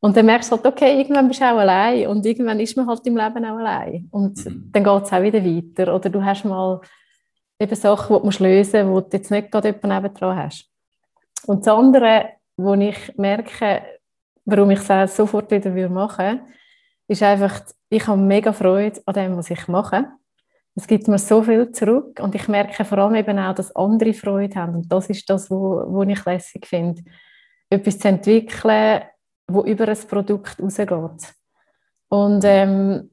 Und dann merkst du halt, okay, irgendwann bist du auch allein und irgendwann ist man halt im Leben auch allein. Und mhm. dann geht es auch wieder weiter. Oder du hast mal eben Sachen, die du lösen musst, die du jetzt nicht gerade jemanden nebendran hast. Und das andere, wo ich merke, warum ich es sofort wieder machen würde, ist einfach, ich habe mega Freude an dem, was ich mache. Es gibt mir so viel zurück und ich merke vor allem eben auch, dass andere Freude haben. Und das ist das, was ich lässig finde. Etwas zu entwickeln, wo über ein Produkt rausgeht. Und ähm,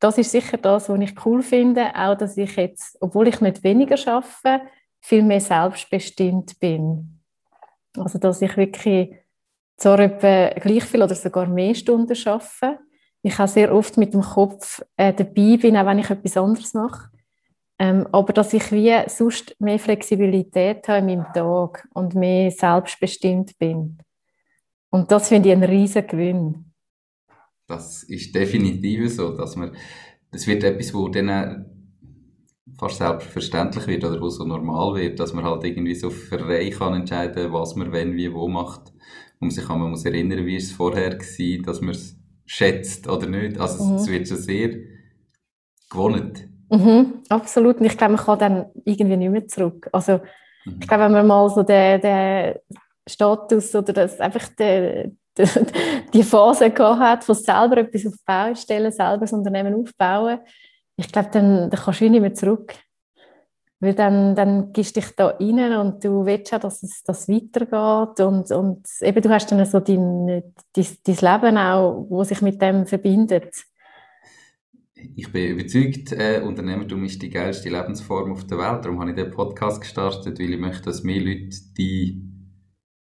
das ist sicher das, was ich cool finde, auch dass ich jetzt, obwohl ich nicht weniger schaffe, viel mehr selbstbestimmt bin. Also dass ich wirklich zwar etwa gleich viel oder sogar mehr Stunden schaffe. Ich auch sehr oft mit dem Kopf äh, dabei bin, auch wenn ich etwas anderes mache. Ähm, aber dass ich wie sonst mehr Flexibilität habe in meinem Tag und mehr selbstbestimmt bin. Und das finde ich ein riesen Gewinn. Das ist definitiv so, dass man, das wird etwas, wo dann fast selbstverständlich wird oder wo so normal wird, dass man halt irgendwie so frei kann entscheiden, was man wenn, wie, wo macht. Und sich man muss erinnern, wie es vorher war, dass man es schätzt oder nicht. Also mhm. es wird schon sehr gewonnen. Mhm, absolut. Und ich glaube, man kann dann irgendwie nicht mehr zurück. Also mhm. ich glaube, wenn man mal so den, den Status oder das einfach die, die, die Phase gehabt hat, von selber etwas auf die Beine stellen, selber das Unternehmen aufbauen, ich glaube, dann, dann kannst du nicht mehr zurück. Weil dann, dann du dich da rein und du willst ja, dass es das weitergeht und, und eben du hast dann so dein, dein, dein Leben auch, wo sich mit dem verbindet. Ich bin überzeugt, äh, Unternehmertum ist die geilste Lebensform auf der Welt. Darum habe ich den Podcast gestartet, weil ich möchte, dass mehr Leute die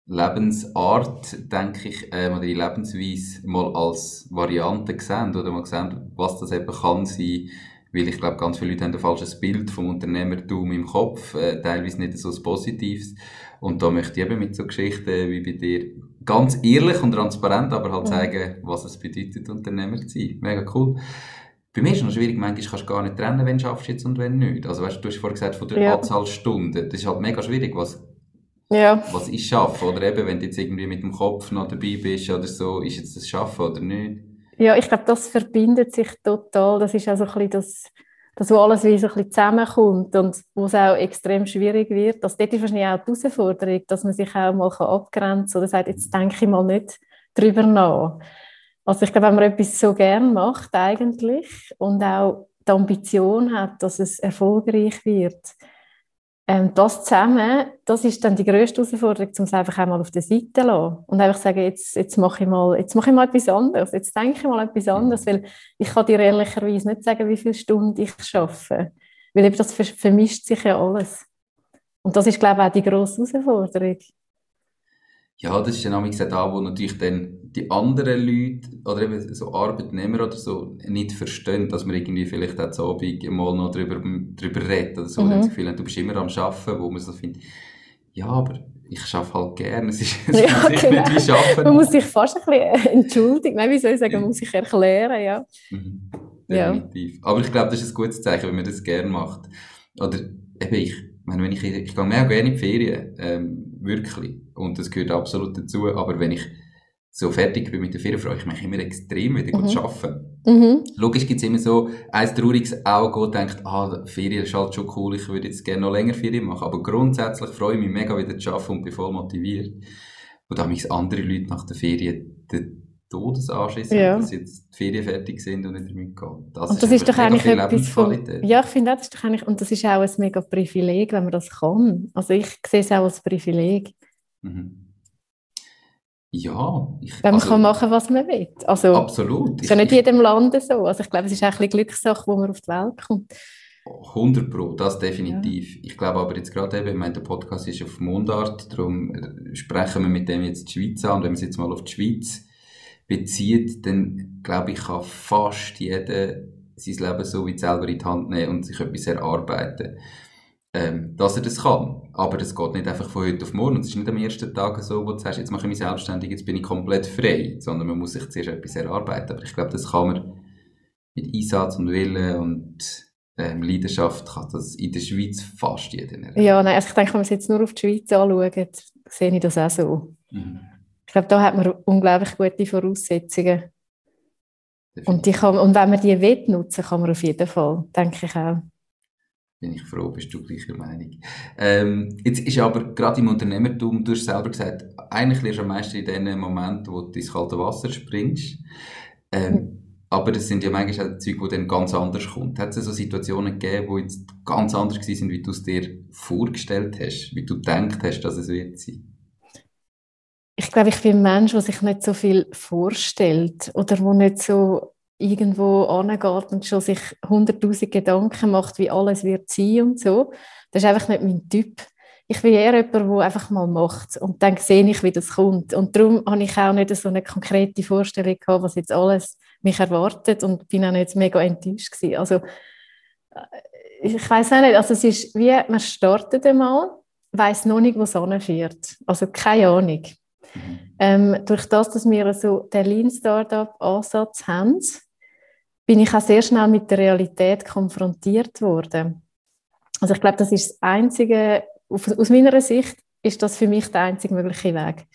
Lebensart, denke ich, äh, oder die Lebensweise mal als Variante sehen oder mal sehen, was das eben kann sein, weil ich glaube, ganz viele Leute haben ein falsches Bild vom Unternehmertum im Kopf, äh, teilweise nicht so ein Positives. Und da möchte ich eben mit so Geschichten wie bei dir ganz ehrlich und transparent, aber halt zeigen, was es bedeutet, Unternehmer zu sein. Mega cool. Bei mir ist es noch schwierig, manchmal kannst du gar nicht trennen, wenn du schaffst jetzt und wenn nicht. Also weißt du, du hast vorhin gesagt, von der ja. Anzahl Stunden. Das ist halt mega schwierig, was ja. was ist Schaffen? Oder eben, wenn du jetzt irgendwie mit dem Kopf noch dabei bist oder so, ist jetzt das Schaffen oder nicht? Ja, ich glaube, das verbindet sich total. Das ist also ein bisschen das, das wo alles wie so ein bisschen zusammenkommt und wo es auch extrem schwierig wird. Das dort ist wahrscheinlich auch die Herausforderung, dass man sich auch mal abgrenzen kann oder sagt, jetzt denke ich mal nicht drüber nach. Also ich glaube, wenn man etwas so gern macht eigentlich und auch die Ambition hat, dass es erfolgreich wird, ähm, das zusammen, das ist dann die grösste Herausforderung, um es einfach einmal auf der Seite zu lassen. Und einfach sagen, jetzt, jetzt mache ich mal, jetzt mache ich mal etwas anderes, jetzt denke ich mal etwas anderes, weil ich kann dir ehrlicherweise nicht sagen, wie viele Stunden ich schaffe. Weil eben das vermischt sich ja alles. Und das ist, glaube ich, auch die grosse Herausforderung. Ja, das ist dann auch da, wo natürlich dann die anderen Leute oder eben so Arbeitnehmer oder so nicht verstehen, dass man irgendwie vielleicht auch zu Abend mal noch drüber, drüber redet oder so. Mhm. das Gefühl du bist immer am Arbeiten, wo man so findet, ja, aber ich arbeite halt gerne. Es ist, es ja, genau. nicht wie arbeiten. Man muss sich fast ein bisschen entschuldigen. Nein, wie soll ich sagen, man muss sich erklären, ja. Mhm. definitiv. Ja. Aber ich glaube, das ist ein gutes Zeichen, wenn man das gerne macht. Oder eben ich, wenn ich, ich gehe mehr gerne in die Ferien, ähm, wirklich. Und das gehört absolut dazu. Aber wenn ich so fertig bin mit der Ferien, freue ich mich immer extrem, wieder mhm. zu arbeiten. Mhm. Logisch gibt es immer so ein trauriges Auge, das denkt, ah, Ferien ist halt schon cool, ich würde jetzt gerne noch länger Ferien machen. Aber grundsätzlich freue ich mich mega wieder zu arbeiten und bin voll motiviert. Und da mich andere Leute nach der Ferien den Todesanschiss ja. dass jetzt die Ferien fertig sind und nicht damit gehen. Das und das ist, ist doch eigentlich etwas von, Ja, ich finde, das ist doch eigentlich, und das ist auch ein mega Privileg, wenn man das kann. Also ich sehe es auch als Privileg. Mhm. Ja. Ich, Wenn man also, kann machen was man will. Also, absolut. Ist ja nicht in jedem Land so. Also ich glaube, es ist auch ein Glückssache, wo man auf die Welt kommt. 100 Pro, das definitiv. Ja. Ich glaube aber jetzt gerade eben, ich meine, der Podcast ist auf Mundart, darum sprechen wir mit dem jetzt die Schweiz an. Und wenn es jetzt mal auf die Schweiz bezieht, dann glaube ich, kann fast jeder sein Leben so wie selber in die Hand nehmen und sich etwas erarbeiten ähm, dass er das kann. Aber das geht nicht einfach von heute auf morgen. Und es ist nicht am ersten Tag so, wo du sagst, jetzt mache ich mich selbstständig, jetzt bin ich komplett frei. Sondern man muss sich zuerst etwas erarbeiten. Aber ich glaube, das kann man mit Einsatz und Willen und ähm, Leidenschaft kann das in der Schweiz fast jeder erreichen. Ja, nein, also ich denke, wenn man es jetzt nur auf die Schweiz anschaut, sehe ich das auch so. Mhm. Ich glaube, da hat man unglaublich gute Voraussetzungen. Und, die kann, und wenn man die will nutzen, kann man auf jeden Fall, denke ich auch bin ich froh, bist du gleicher Meinung. Ähm, jetzt ist aber gerade im Unternehmertum, du hast selber gesagt, eigentlich lernst du am meisten in den Momenten, wo du ins kalte Wasser springst. Ähm, mhm. Aber das sind ja manchmal auch Zeug, die dann ganz anders kommt. Hat es so Situationen gegeben, die jetzt ganz anders waren, wie du es dir vorgestellt hast, wie du gedacht hast, dass es wird sein? Ich glaube, ich bin ein Mensch, der sich nicht so viel vorstellt oder wo nicht so irgendwo angeht und schon sich hunderttausend Gedanken macht, wie alles wird sein und so. Das ist einfach nicht mein Typ. Ich bin eher jemand, der einfach mal macht und dann sehe ich, wie das kommt. Und darum habe ich auch nicht so eine konkrete Vorstellung gehabt, was jetzt alles mich erwartet und bin auch nicht mega enttäuscht gewesen. Also äh, ich weiß auch nicht, also es ist wie, man startet einmal, weiß noch nicht, wo es hinführt. Also keine Ahnung. Mhm. Ähm, durch das, dass wir so den Lean Startup Ansatz haben, bin ich auch sehr schnell mit der Realität konfrontiert worden. Also ich glaube, das ist das einzige, aus meiner Sicht ist das für mich der einzige mögliche Weg.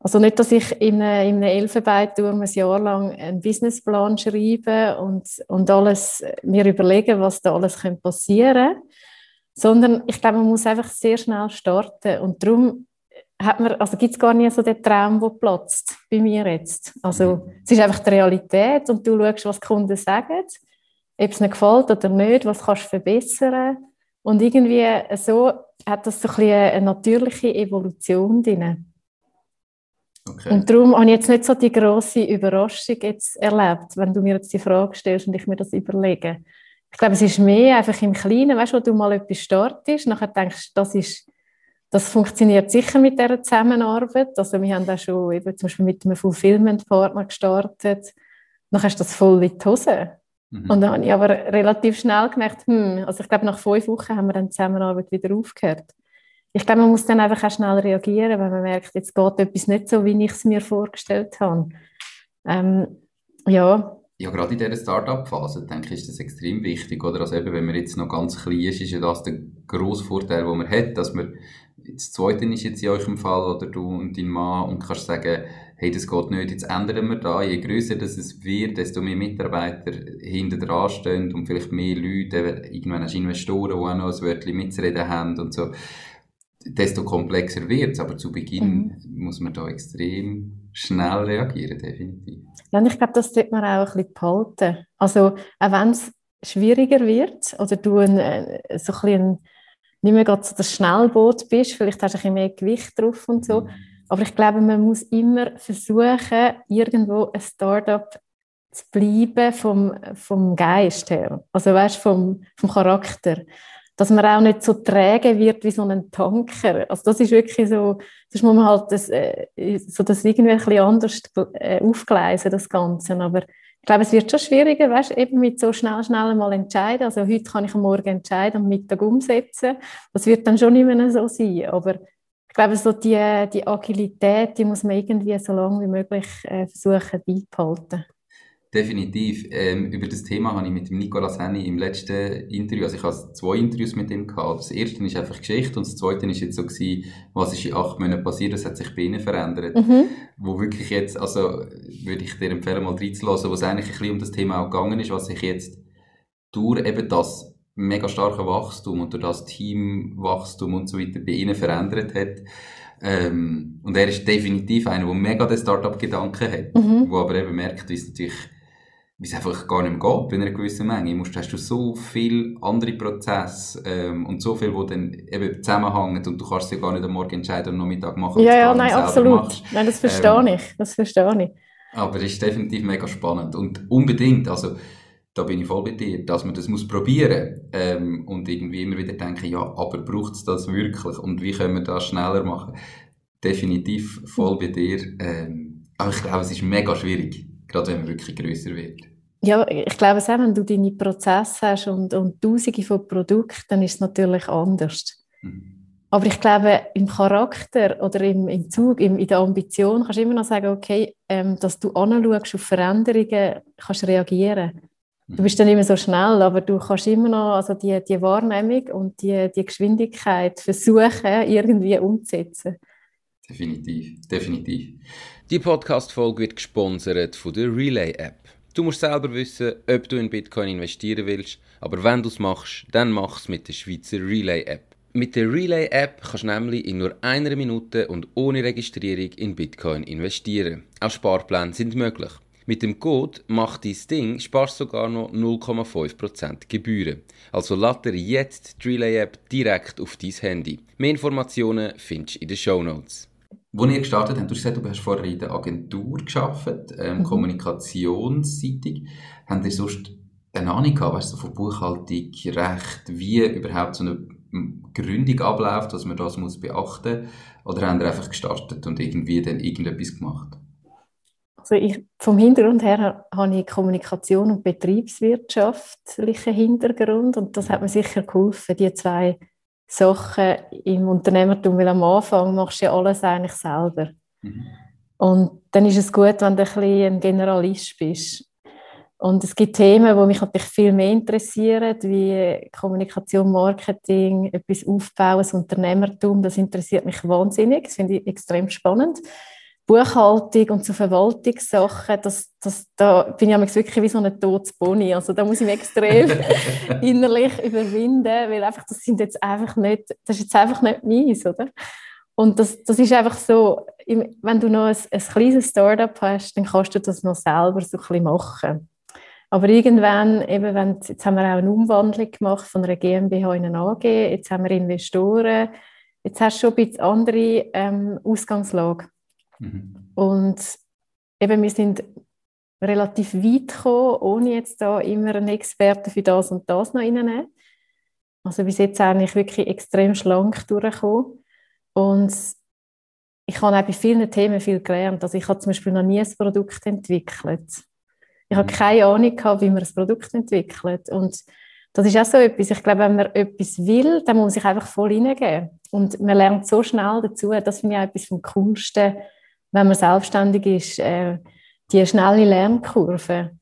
Also nicht, dass ich in einem, in einem Elfenbeinturm ein Jahr lang einen Businessplan schreibe und, und alles mir überlege, was da alles passieren könnte, sondern ich glaube, man muss einfach sehr schnell starten und darum hat man, also gibt es gar nicht so den Traum, der platzt bei mir jetzt. Also mhm. es ist einfach die Realität und du schaust, was die Kunden sagen, ob es ihnen gefällt oder nicht, was kannst du verbessern. Und irgendwie so hat das so ein bisschen eine natürliche Evolution drin. Okay. Und darum habe ich jetzt nicht so die große Überraschung jetzt erlebt, wenn du mir jetzt die Frage stellst und ich mir das überlege. Ich glaube, es ist mehr einfach im Kleinen, weißt du, wo du mal etwas startest, nachher denkst, das ist das funktioniert sicher mit dieser Zusammenarbeit. Also wir haben auch schon eben zum Beispiel mit einem Fulfillment-Partner gestartet. Dann hast du das voll in die Hose. Mhm. Und dann habe ich aber relativ schnell gemerkt, hm, also ich glaube, nach fünf Wochen haben wir dann die Zusammenarbeit wieder aufgehört. Ich glaube, man muss dann einfach auch schnell reagieren, wenn man merkt, jetzt geht etwas nicht so, wie ich es mir vorgestellt habe. Ähm, ja. Ja, gerade in dieser Start-up-Phase, denke ich, ist das extrem wichtig, oder? Also eben, wenn man jetzt noch ganz klein ist, ist ja das der grosse Vorteil, den man hat, dass man das Zweite ist jetzt in eurem Fall, oder du und dein Mann, und kannst sagen, hey, das geht nicht, jetzt ändern wir da. Je größer das es wird, desto mehr Mitarbeiter hinter dran stehen und vielleicht mehr Leute, irgendwann hast du Investoren, die auch noch ein Wörtchen mitzureden haben und so. Desto komplexer wird es, aber zu Beginn mhm. muss man da extrem schnell reagieren, definitiv. Ja, und ich glaube, das sollte man auch ein bisschen behalten. Also, auch wenn es schwieriger wird, oder du ein, äh, so ein bisschen nicht mehr gerade so das Schnellboot bist, vielleicht hast du ein bisschen mehr Gewicht drauf und so. Mhm. Aber ich glaube, man muss immer versuchen, irgendwo ein Startup zu bleiben vom, vom Geist her. Also weißt vom, vom Charakter. Dass man auch nicht so träge wird wie so ein Tanker. Also das ist wirklich so, das muss man halt das, äh, so das irgendwie ein bisschen anders äh, aufgleisen, das Ganze. Aber ich glaube, es wird schon schwieriger, weißt, eben mit so schnell, schnell mal entscheiden. Also heute kann ich am Morgen entscheiden und Mittag umsetzen. Das wird dann schon nicht mehr so sein. Aber ich glaube, so die, die Agilität, die muss man irgendwie so lange wie möglich äh, versuchen beibehalten. Definitiv. Ähm, über das Thema habe ich mit dem Nicolas Henny im letzten Interview, also ich habe zwei Interviews mit ihm gehabt. Das erste ist einfach Geschichte und das zweite ist jetzt so gewesen, was ist in acht Monaten passiert, das hat sich bei ihnen verändert. Mhm. Wo wirklich jetzt, also würde ich dir empfehlen, mal reinzulassen, wo es eigentlich ein bisschen um das Thema auch gegangen ist, was sich jetzt durch eben das mega starke Wachstum und durch das Teamwachstum und so weiter bei ihnen verändert hat. Ähm, und er ist definitiv einer, der mega den Startup-Gedanken hat, mhm. wo aber eben merkt, wie es natürlich wie es einfach gar nicht mehr geht in einer gewissen Menge. Musst, hast du so viele andere Prozesse ähm, und so viel, die dann eben zusammenhängen und du kannst dir gar nicht am Morgen entscheiden und am Mittag machen. Ja, ja, nein, absolut. Machst. Nein, das verstehe ähm, ich. Das verstehe ich. Aber es ist definitiv mega spannend und unbedingt, also da bin ich voll bei dir, dass man das muss probieren ähm, und irgendwie immer wieder denken, ja, aber braucht es das wirklich und wie können wir das schneller machen? Definitiv voll bei dir. Ähm, aber ich glaube, es ist mega schwierig gerade wenn man wirklich größer wird. Ja, ich glaube auch, wenn du deine Prozesse hast und, und Tausende von Produkten, dann ist es natürlich anders. Mhm. Aber ich glaube, im Charakter oder im, im Zug, im, in der Ambition, kannst du immer noch sagen, okay, ähm, dass du anschaust auf Veränderungen, kannst reagieren. Mhm. Du bist dann immer so schnell, aber du kannst immer noch also die, die Wahrnehmung und die, die Geschwindigkeit versuchen, irgendwie umzusetzen. Definitiv, definitiv. Die Podcast-Folge wird gesponsert von der Relay-App. Du musst selber wissen, ob du in Bitcoin investieren willst, aber wenn du es machst, dann mach es mit der Schweizer Relay-App. Mit der Relay-App kannst du nämlich in nur einer Minute und ohne Registrierung in Bitcoin investieren. Auch Sparpläne sind möglich. Mit dem Code «Mach dein Ding» sparst du sogar noch 0,5% Gebühren. Also dir jetzt die Relay-App direkt auf dein Handy. Mehr Informationen findest du in den Show Notes. Wo ihr gestartet habt, du hast gesagt, du hast vorher in der Agentur gearbeitet, ähm, mhm. kommunikationsseitig. Habt ihr sonst eine Ahnung gehabt, weißt du, von Buchhaltung, Recht, wie überhaupt so eine Gründung abläuft, was man das muss beachten Oder habt ihr einfach gestartet und irgendwie dann irgendetwas gemacht? Also ich, vom Hintergrund her habe ich Kommunikation und betriebswirtschaftlichen Hintergrund und das hat mir sicher geholfen, die zwei Sachen im Unternehmertum, weil am Anfang machst du ja alles eigentlich selber. Mhm. Und dann ist es gut, wenn du ein, bisschen ein Generalist bist. Und es gibt Themen, die mich natürlich viel mehr interessieren, wie Kommunikation, Marketing, etwas aufbauen, das Unternehmertum. Das interessiert mich wahnsinnig. Das finde ich extrem spannend. Buchhaltung und so Verwaltungssachen, das, das, da bin ich wirklich wie so ein totes Pony. Also da muss ich mich extrem innerlich überwinden, weil einfach, das sind jetzt einfach nicht, das ist jetzt einfach nicht meins, oder? Und das, das ist einfach so, wenn du noch ein, ein kleines Startup hast, dann kannst du das noch selber so ein bisschen machen. Aber irgendwann, eben wenn, jetzt haben wir auch eine Umwandlung gemacht von einer GmbH in eine AG, jetzt haben wir Investoren, jetzt hast du schon ein bisschen andere ähm, Ausgangslage. Mhm. Und eben, wir sind relativ weit gekommen, ohne jetzt da immer einen Experten für das und das noch reinzunehmen. Also bis jetzt eigentlich wirklich extrem schlank durchgekommen. Und ich habe auch bei vielen Themen viel gelernt. Also ich habe zum Beispiel noch nie ein Produkt entwickelt. Ich habe mhm. keine Ahnung gehabt, wie man ein Produkt entwickelt. Und das ist auch so etwas. Ich glaube, wenn man etwas will, dann muss man sich einfach voll hineingeben. Und man lernt so schnell dazu. Das finde ich auch etwas vom Coolsten wenn man selbstständig ist, äh, die schnelle Lernkurve,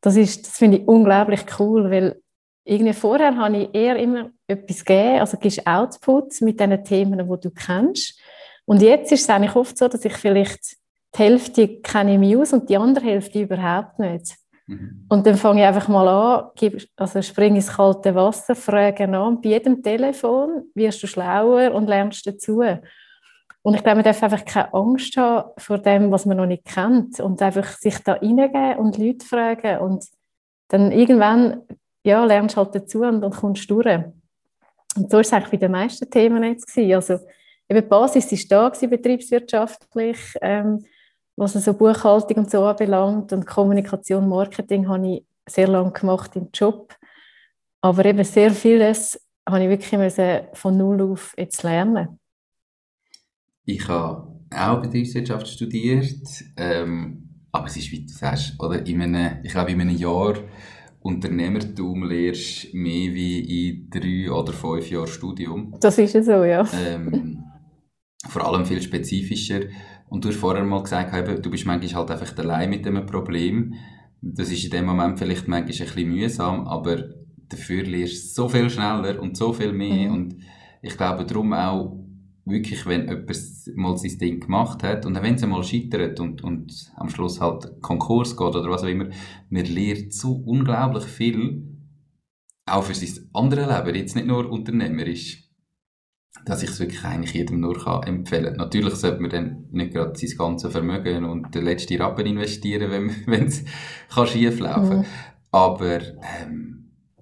das, ist, das finde ich unglaublich cool, weil irgendwie vorher habe ich eher immer etwas gegeben, also gibst Outputs mit den Themen, die du kennst. Und jetzt ist es eigentlich oft so, dass ich vielleicht die Hälfte kenne ich mich aus und die andere Hälfte überhaupt nicht. Mhm. Und dann fange ich einfach mal an, also springe ins kalte Wasser, frage an, bei jedem Telefon wirst du schlauer und lernst dazu. Und ich glaube, man darf einfach keine Angst haben vor dem, was man noch nicht kennt und einfach sich da reingeben und Leute fragen und dann irgendwann ja, lernst halt dazu und dann kommst du durch. Und so war es eigentlich bei den meisten Themen jetzt. Gewesen. Also eben die Basis war da, gewesen, betriebswirtschaftlich, ähm, was also Buchhaltung und so anbelangt und Kommunikation, Marketing habe ich sehr lange gemacht im Job. Aber eben sehr vieles habe ich wirklich von null auf jetzt lernen ich habe auch Betriebswirtschaft studiert, ähm, aber es ist, wie du sagst, oder in einem, ich glaube, in einem Jahr Unternehmertum lernst du mehr wie in drei oder fünf Jahren Studium. Das ist ja so, ja. Ähm, vor allem viel spezifischer. Und du hast vorher mal gesagt, du bist manchmal halt einfach allein mit dem Problem. Das ist in dem Moment vielleicht manchmal ein bisschen mühsam, aber dafür lernst du so viel schneller und so viel mehr. Mhm. Und ich glaube darum auch, wirklich, wenn jemand mal sein Ding gemacht hat und wenn es mal scheitert und, und am Schluss halt Konkurs geht oder was auch immer, man lernt so unglaublich viel, auch für sein anderes Leben, jetzt nicht nur unternehmerisch, dass ich es wirklich eigentlich jedem nur kann empfehlen kann. Natürlich sollte man dann nicht gerade sein ganzes Vermögen und den letzten Rappen investieren, wenn es schief laufen kann. Mhm. Aber ähm,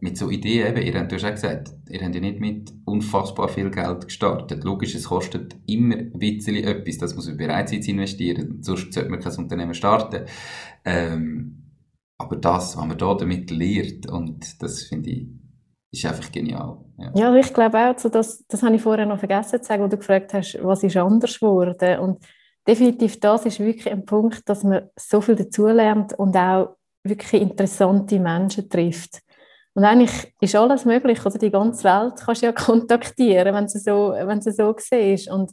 mit so Ideen eben, ihr habt, hast auch gesagt, ihr habt ja nicht mit unfassbar viel Geld gestartet. Logisch, es kostet immer ein bisschen etwas, das muss man bereit sein zu investieren, sonst sollte man kein Unternehmen starten. Ähm, aber das, was man da damit lernt, und das finde ich, ist einfach genial. Ja, ja ich glaube auch, so das, das habe ich vorher noch vergessen zu sagen, wo du gefragt hast, was ist anders geworden. Und definitiv das ist wirklich ein Punkt, dass man so viel dazulernt und auch wirklich interessante Menschen trifft. Und eigentlich ist alles möglich, oder die ganze Welt kannst du ja kontaktieren, wenn du so, wenn so siehst. Und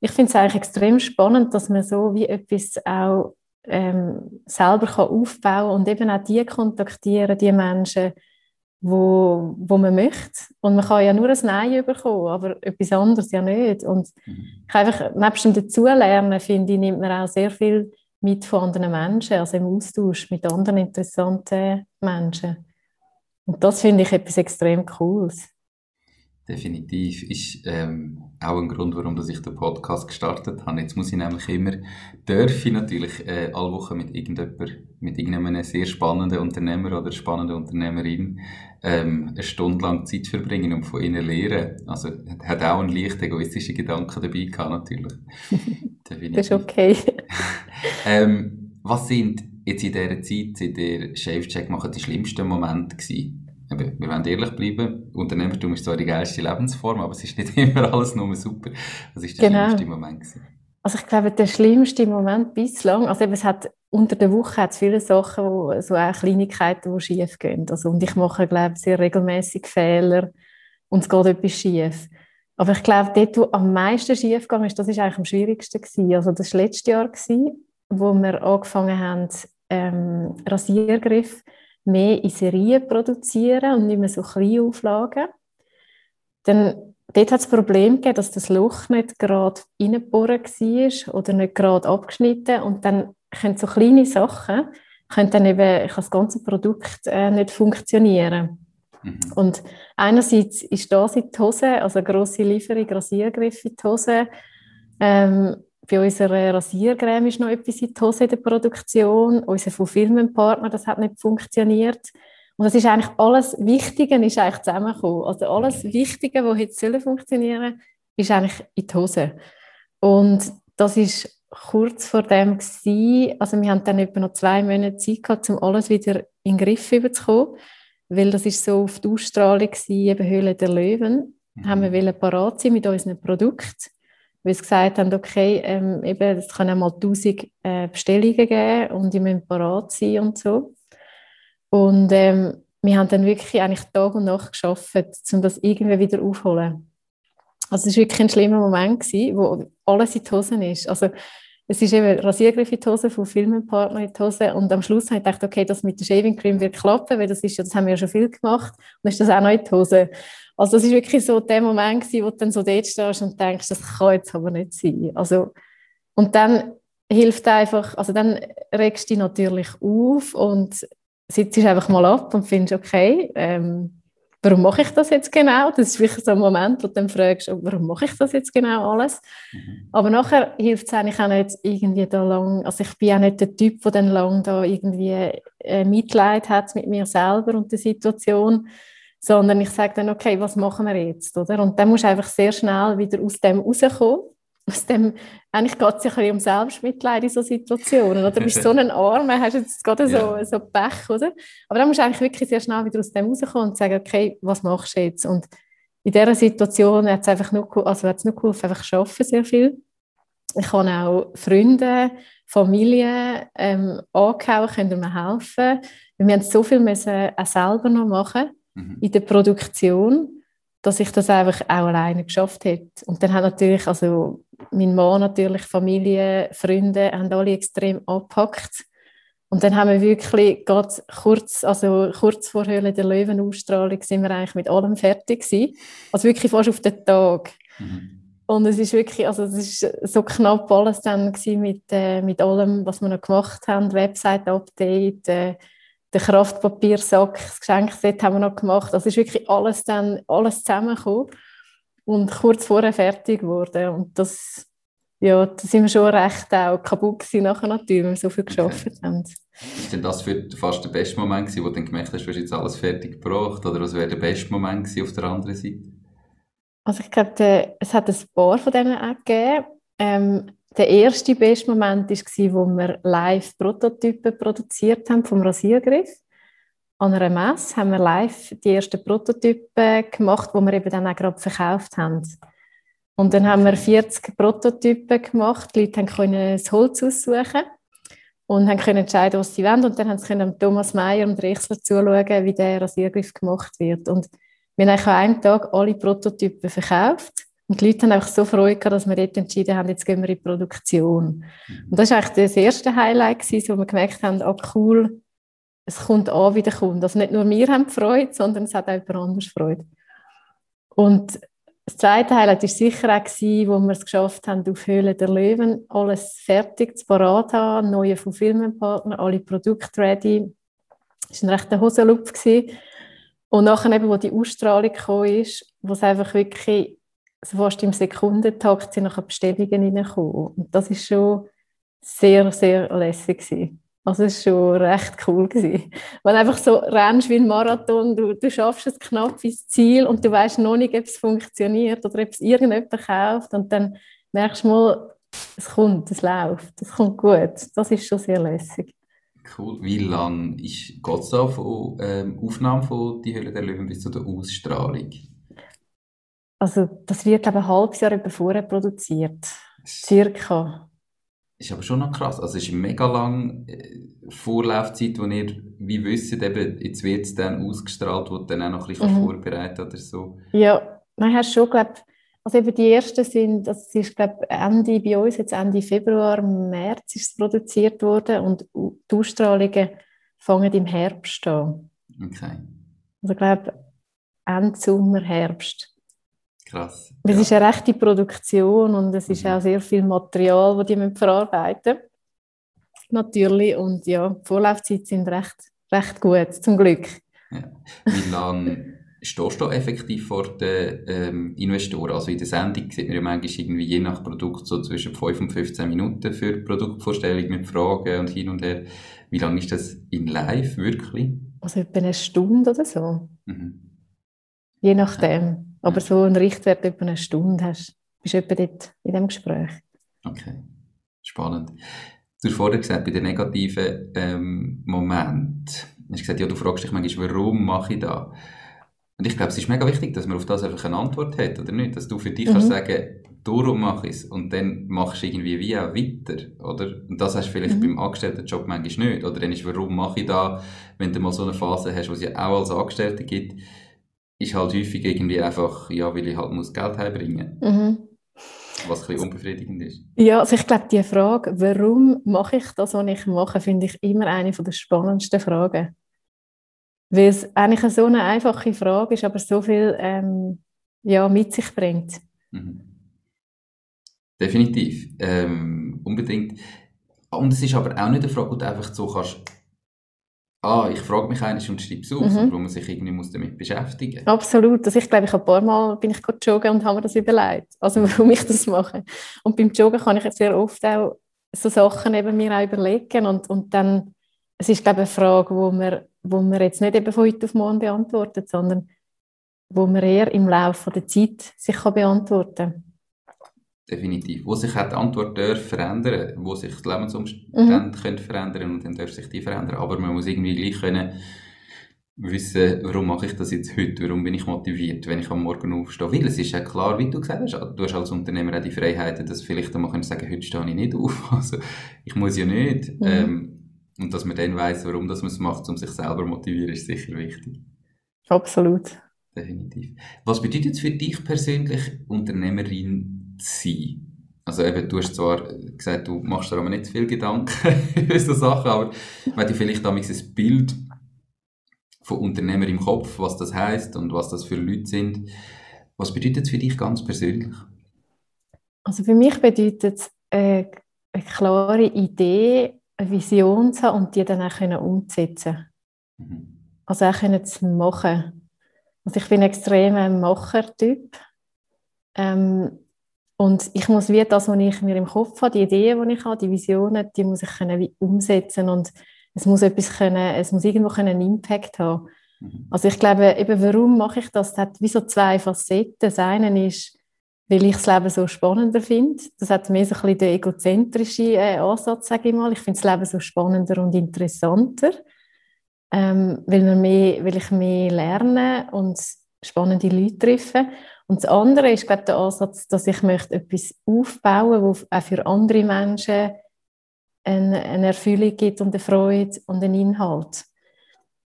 ich finde es eigentlich extrem spannend, dass man so wie etwas auch ähm, selber kann aufbauen kann und eben auch die kontaktieren, die Menschen, wo, wo man möchte. Und man kann ja nur ein Nein bekommen, aber etwas anderes ja nicht. Und mhm. ich einfach, nebst dem Dazulernen, finde ich, nimmt man auch sehr viel mit von anderen Menschen, also im Austausch mit anderen interessanten Menschen. Und das finde ich etwas extrem Cooles. Definitiv. Ist ähm, auch ein Grund, warum ich den Podcast gestartet habe. Jetzt muss ich nämlich immer, darf ich natürlich äh, alle Wochen mit irgendjemand, mit irgendeinem sehr spannenden Unternehmer oder spannenden Unternehmerin ähm, eine Stunde lang Zeit verbringen und von ihnen lernen. Also hat auch einen leicht egoistischen Gedanken dabei gehabt, natürlich. das ist okay. ähm, was sind jetzt in dieser Zeit, seit ihr Shave-Check machen, die schlimmsten Momente gewesen? Eben, wir wollen ehrlich bleiben. Unternehmertum ist zwar die geilste Lebensform, aber es ist nicht immer alles nur super. Was ist der genau. schlimmste Moment gewesen? Also ich glaube, der schlimmste Moment bislang, also eben, es hat unter der Woche hat es viele Sachen, wo, so auch Kleinigkeiten, die schief gehen. Also, und ich mache, glaube ich, sehr regelmäßig Fehler und es geht etwas schief. Aber ich glaube, dort, wo am meisten schief gegangen ist, das ist eigentlich am schwierigsten gewesen. Also das war letztes Jahr gewesen, wo wir angefangen haben, ähm, Rasiergriff mehr in Serien produzieren und nicht mehr so kleine Auflagen. Dann, dort hat es das Problem gegeben, dass das Loch nicht gerade reingeboren war oder nicht gerade abgeschnitten und dann können so kleine Sachen können dann eben das ganze Produkt äh, nicht funktionieren. Mhm. Und einerseits ist das in die Hose, also grosse Lieferung, Rasiergriff in die Hose, ähm, bei unserer Rasiercreme ist noch etwas in die Hose in der Produktion. Unser Fulfillment-Partner, das hat nicht funktioniert. Und das ist eigentlich alles Wichtige ist eigentlich zusammengekommen. Also alles Wichtige, was jetzt funktionieren, ist eigentlich in die Hose. Und das ist kurz vor dem gewesen. Also wir haben dann etwa noch zwei Monate Zeit gehabt, um alles wieder in den Griff zu weil das ist so auf die Ausstrahlung gewesen, eben Höhle der Löwen. Mhm. Haben wir parat sein mit unseren Produkten weil sie gesagt haben, okay, ähm, eben, es können mal 1000 äh, Bestellungen geben und die müssen parat sein und so. Und ähm, wir haben dann wirklich eigentlich Tag und Nacht geschafft, um das irgendwie wieder aufzuholen. Also es war wirklich ein schlimmer Moment, gewesen, wo alles in die Hosen ist. Also es ist eben Rasiergriff in die Hose, von Filmenpartner in die Hose und am Schluss habe ich gedacht, okay, das mit der Shaving Cream wird klappen, weil das ist ja, das haben wir ja schon viel gemacht und dann ist das auch noch in die Hose. Also das ist wirklich so der Moment gewesen, wo du dann so dort stehst und denkst, das kann jetzt aber nicht sein. Also, und dann hilft einfach, also dann regst du dich natürlich auf und sitzt einfach mal ab und findest, okay, ähm, warum mache ich das jetzt genau? Das ist wirklich so ein Moment, wo du dann fragst, oh, warum mache ich das jetzt genau alles? Mhm. Aber nachher hilft es eigentlich auch nicht irgendwie da lang, also ich bin auch nicht der Typ, der dann lang da irgendwie äh, Mitleid hat mit mir selber und der Situation, sondern ich sage dann, okay, was machen wir jetzt, oder? Und dann musst du einfach sehr schnell wieder aus dem rauskommen. Aus dem, eigentlich geht es sich um Selbstmitleid in so Situationen, oder? Du bist so ein Arme, hast jetzt gerade so, ja. so Pech, oder? Aber dann musst du eigentlich wirklich sehr schnell wieder aus dem rauskommen und sagen, okay, was machst du jetzt? Und in dieser Situation hat es einfach nur, also hat's nur geholfen, einfach arbeiten sehr viel. Ich habe auch Freunde, Familie ähm, angehauen, können mir helfen. Wir haben so viel müssen auch selber noch machen mhm. in der Produktion, dass ich das einfach auch alleine geschafft hätte. Und dann hat natürlich, also mein Mann natürlich, Familie, Freunde, haben alle extrem abgepackt. Und dann haben wir wirklich gerade kurz, also kurz vor Höhle der Löwen-Ausstrahlung sind wir eigentlich mit allem fertig gewesen. Also wirklich fast auf den Tag. Mhm. Und es ist wirklich, also es ist so knapp alles dann mit, äh, mit allem, was wir noch gemacht haben, Website-Update, äh, der Kraftpapiersack, das Geschenkset haben wir noch gemacht. Also ist wirklich alles dann, alles zusammengekommen und kurz vorher fertig geworden. Und das, ja, da sind wir schon recht auch kaputt gewesen nachher natürlich, weil wir so viel geschafft okay. haben. Ist denn das für fast der beste Moment gewesen, wo du dann gemerkt hast, du hast jetzt alles fertig gebracht? Oder was wäre der beste Moment gewesen auf der anderen Seite? Also ich glaube, es hat ein paar von denen auch gegeben. Ähm, der erste beste Moment war, wo wir live Prototypen produziert haben vom Rasiergriff. An einer Messe haben wir live die ersten Prototypen gemacht, die wir eben dann auch gerade verkauft haben. Und dann haben wir 40 Prototypen gemacht. Die Leute konnten das Holz aussuchen und können entscheiden, was sie wollen. Und dann haben sie Thomas Meyer und Rechsler zuschauen, wie der Rasiergriff gemacht wird. Und wir haben an einem Tag alle Prototypen verkauft. Und die Leute haben einfach so Freude gehabt, dass wir dort entschieden haben, jetzt gehen wir in die Produktion. Mhm. Und das war eigentlich das erste Highlight, gewesen, wo wir gemerkt haben, ah cool, es kommt an, wie der Kunde. Also nicht nur wir haben Freude, sondern es hat auch jemand anderes Freude. Und das zweite Highlight war sicher auch, gewesen, wo wir es geschafft haben, auf Höhle der Löwen alles fertig zu parat haben, neue Fulfillment-Partner, alle Produkte ready. Das war ein rechter Hosenlupf. Gewesen. Und nachher eben, wo die Ausstrahlung kam, ist, wo es einfach wirklich so fast im Sekundentakt sind nachher Bestellungen reingekommen. Und das ist schon sehr, sehr lässig gewesen. Also es war schon recht cool. Gewesen. Wenn du einfach so rennst wie ein Marathon, du, du schaffst es knapp ins Ziel und du weißt noch nicht, ob es funktioniert oder ob es irgendjemand kauft und dann merkst du mal, es kommt, es läuft, es kommt gut. Das ist schon sehr lässig. Cool. Wie lange geht es da von ähm, Aufnahme von «Die Höhle der Löwen» bis zu der Ausstrahlung? Also das wird, glaube ich, ein halbes Jahr vorher produziert. Circa ist aber schon noch krass. Also es ist eine mega lange äh, Vorlaufzeit, wo ihr, wie wisst, eben, jetzt wird es dann ausgestrahlt, wo dann auch noch ein bisschen mhm. vorbereitet oder so. Ja, man hat schon, glaube also eben die ersten sind, das ist glaube Ende bei uns, jetzt Ende Februar, März ist es produziert worden und die Ausstrahlungen fangen im Herbst an. Okay. Also ich glaube Ende Sommer, Herbst. Krass. Es ja. ist eine rechte Produktion und es ist mhm. auch sehr viel Material, das die verarbeiten müssen. Natürlich. Und ja, die Vorlaufzeiten sind recht, recht gut, zum Glück. Ja. Wie lange stehst du effektiv vor den ähm, Investoren? Also in der Sendung sieht man ja manchmal irgendwie je nach Produkt so zwischen 5 und 15 Minuten für Produktvorstellung mit Fragen und hin und her. Wie lange ist das in live wirklich? Also etwa eine Stunde oder so. Mhm. Je nachdem. Aber so einen Richtwert etwa eine Stunde hast, bist du etwa dort in diesem Gespräch. Okay, spannend. Du hast vorher gesagt, bei den negativen ähm, Momenten, hast du gesagt, ja, du fragst dich manchmal, warum mache ich das? Und ich glaube, es ist mega wichtig, dass man auf das einfach eine Antwort hat, oder nicht? Dass du für dich mhm. kannst sagen, darum mache ich es und dann machst du irgendwie wie auch weiter, oder? Und das hast du vielleicht mhm. beim Angestelltenjob manchmal nicht. Oder dann ist, warum mache ich das, wenn du mal so eine Phase hast, wo es ja auch als Angestellte gibt, ist halt häufig irgendwie einfach, ja, weil ich halt muss Geld heimbringen muss. Mhm. Was ein bisschen unbefriedigend ist. Ja, also ich glaube, die Frage, warum mache ich das, was ich mache, finde ich immer eine der spannendsten Fragen. Weil es eigentlich so eine einfache Frage ist, aber so viel ähm, ja, mit sich bringt. Mhm. Definitiv. Ähm, unbedingt. Und es ist aber auch nicht eine Frage, die du einfach so kannst ah, ich frage mich eigentlich und schreibe es auf, mhm. warum man sich irgendwie muss damit beschäftigen muss. Absolut. Also ich glaube, ich habe ein paar Mal bin ich gerade joggen und habe mir das überlegt, also warum ich das mache. Und beim Joggen kann ich jetzt sehr oft auch so Sachen eben mir auch überlegen und, und dann, es ist glaube ich eine Frage, wo man, wo man jetzt nicht eben von heute auf morgen beantwortet, sondern wo man eher im Laufe der Zeit sich kann beantworten kann. Definitiv. Wo sich auch die Antwort darf verändern, wo sich die Lebensumstände mhm. können verändern und dann darf sich die verändern. Aber man muss irgendwie gleich können wissen, warum mache ich das jetzt heute, warum bin ich motiviert, wenn ich am Morgen aufstehe. Weil es ist ja klar, wie du gesagt hast, du hast als Unternehmer auch die Freiheit, dass vielleicht einmal können sagen, heute stehe ich nicht auf. Also ich muss ja nicht. Mhm. Ähm, und dass man dann weiss, warum das man es macht, um sich selber zu motivieren, ist sicher wichtig. Absolut. Definitiv. Was bedeutet es für dich persönlich, Unternehmerin sein? Also eben, du hast zwar gesagt, du machst dir aber nicht viel Gedanken über so Sachen, aber wenn du vielleicht damals ein Bild von Unternehmer im Kopf, was das heißt und was das für Leute sind, was bedeutet es für dich ganz persönlich? Also für mich bedeutet es äh, eine klare Idee, eine Vision zu haben und die dann auch umzusetzen. Mhm. Also auch können zu machen. Also ich bin ein extremer Machertyp. Ähm, und ich muss wie das, was ich mir im Kopf habe, die Ideen, die ich habe, die Visionen, die muss ich können wie umsetzen und es muss etwas können, es muss irgendwo einen Impact haben. Mhm. Also ich glaube, eben warum mache ich das? Das hat wie so zwei Facetten. Das eine ist, weil ich das Leben so spannender finde. Das hat mehr so ein bisschen den egozentrischen äh, Ansatz, sage ich mal. Ich finde das Leben so spannender und interessanter, ähm, weil, mehr, weil ich mehr lerne und spannende Leute treffe. Und das andere ist, glaube ich, der Ansatz, dass ich möchte etwas aufbauen möchte, das auch für andere Menschen eine, eine Erfüllung gibt und eine Freude und einen Inhalt.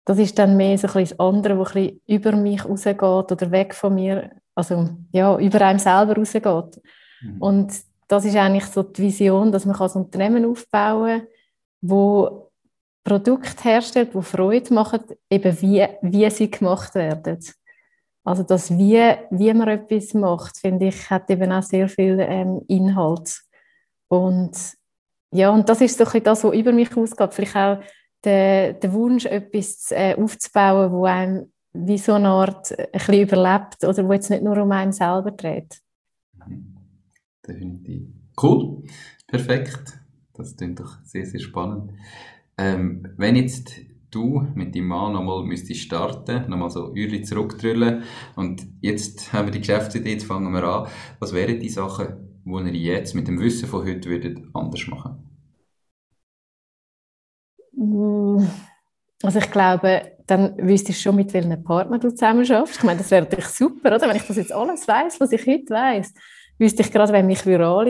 Das ist dann mehr so ein bisschen das andere, das ein bisschen über mich rausgeht oder weg von mir, also ja, über einem selber rausgeht. Mhm. Und das ist eigentlich so die Vision, dass man ein Unternehmen aufbauen kann, wo Produkte herstellt, die Freude machen, eben wie, wie sie gemacht werden. Also das wie, wie man etwas macht, finde ich, hat eben auch sehr viel ähm, Inhalt. Und ja, und das ist so ein das, was über mich ausgeht. Vielleicht auch der, der Wunsch, etwas äh, aufzubauen, wo einem wie so eine Art äh, ein überlebt oder wo jetzt nicht nur um einen selber dreht. Definitiv. Cool, perfekt. Das klingt doch sehr, sehr spannend. Ähm, wenn jetzt du mit deinem Mann nochmal müsstest starten, nochmal so Uhrli zurückdrüllen und jetzt haben wir die Geschäftsidee, jetzt fangen wir an. Was wären die Sachen, die ihr jetzt mit dem Wissen von heute würdet anders machen? Mm, also ich glaube, dann wüsstest du schon, mit welchen Partnern du zusammen schaffst. Ich meine, das wäre natürlich super, oder? Wenn ich das jetzt alles weiß, was ich heute weiß, wüsste ich gerade, wenn mich anrufen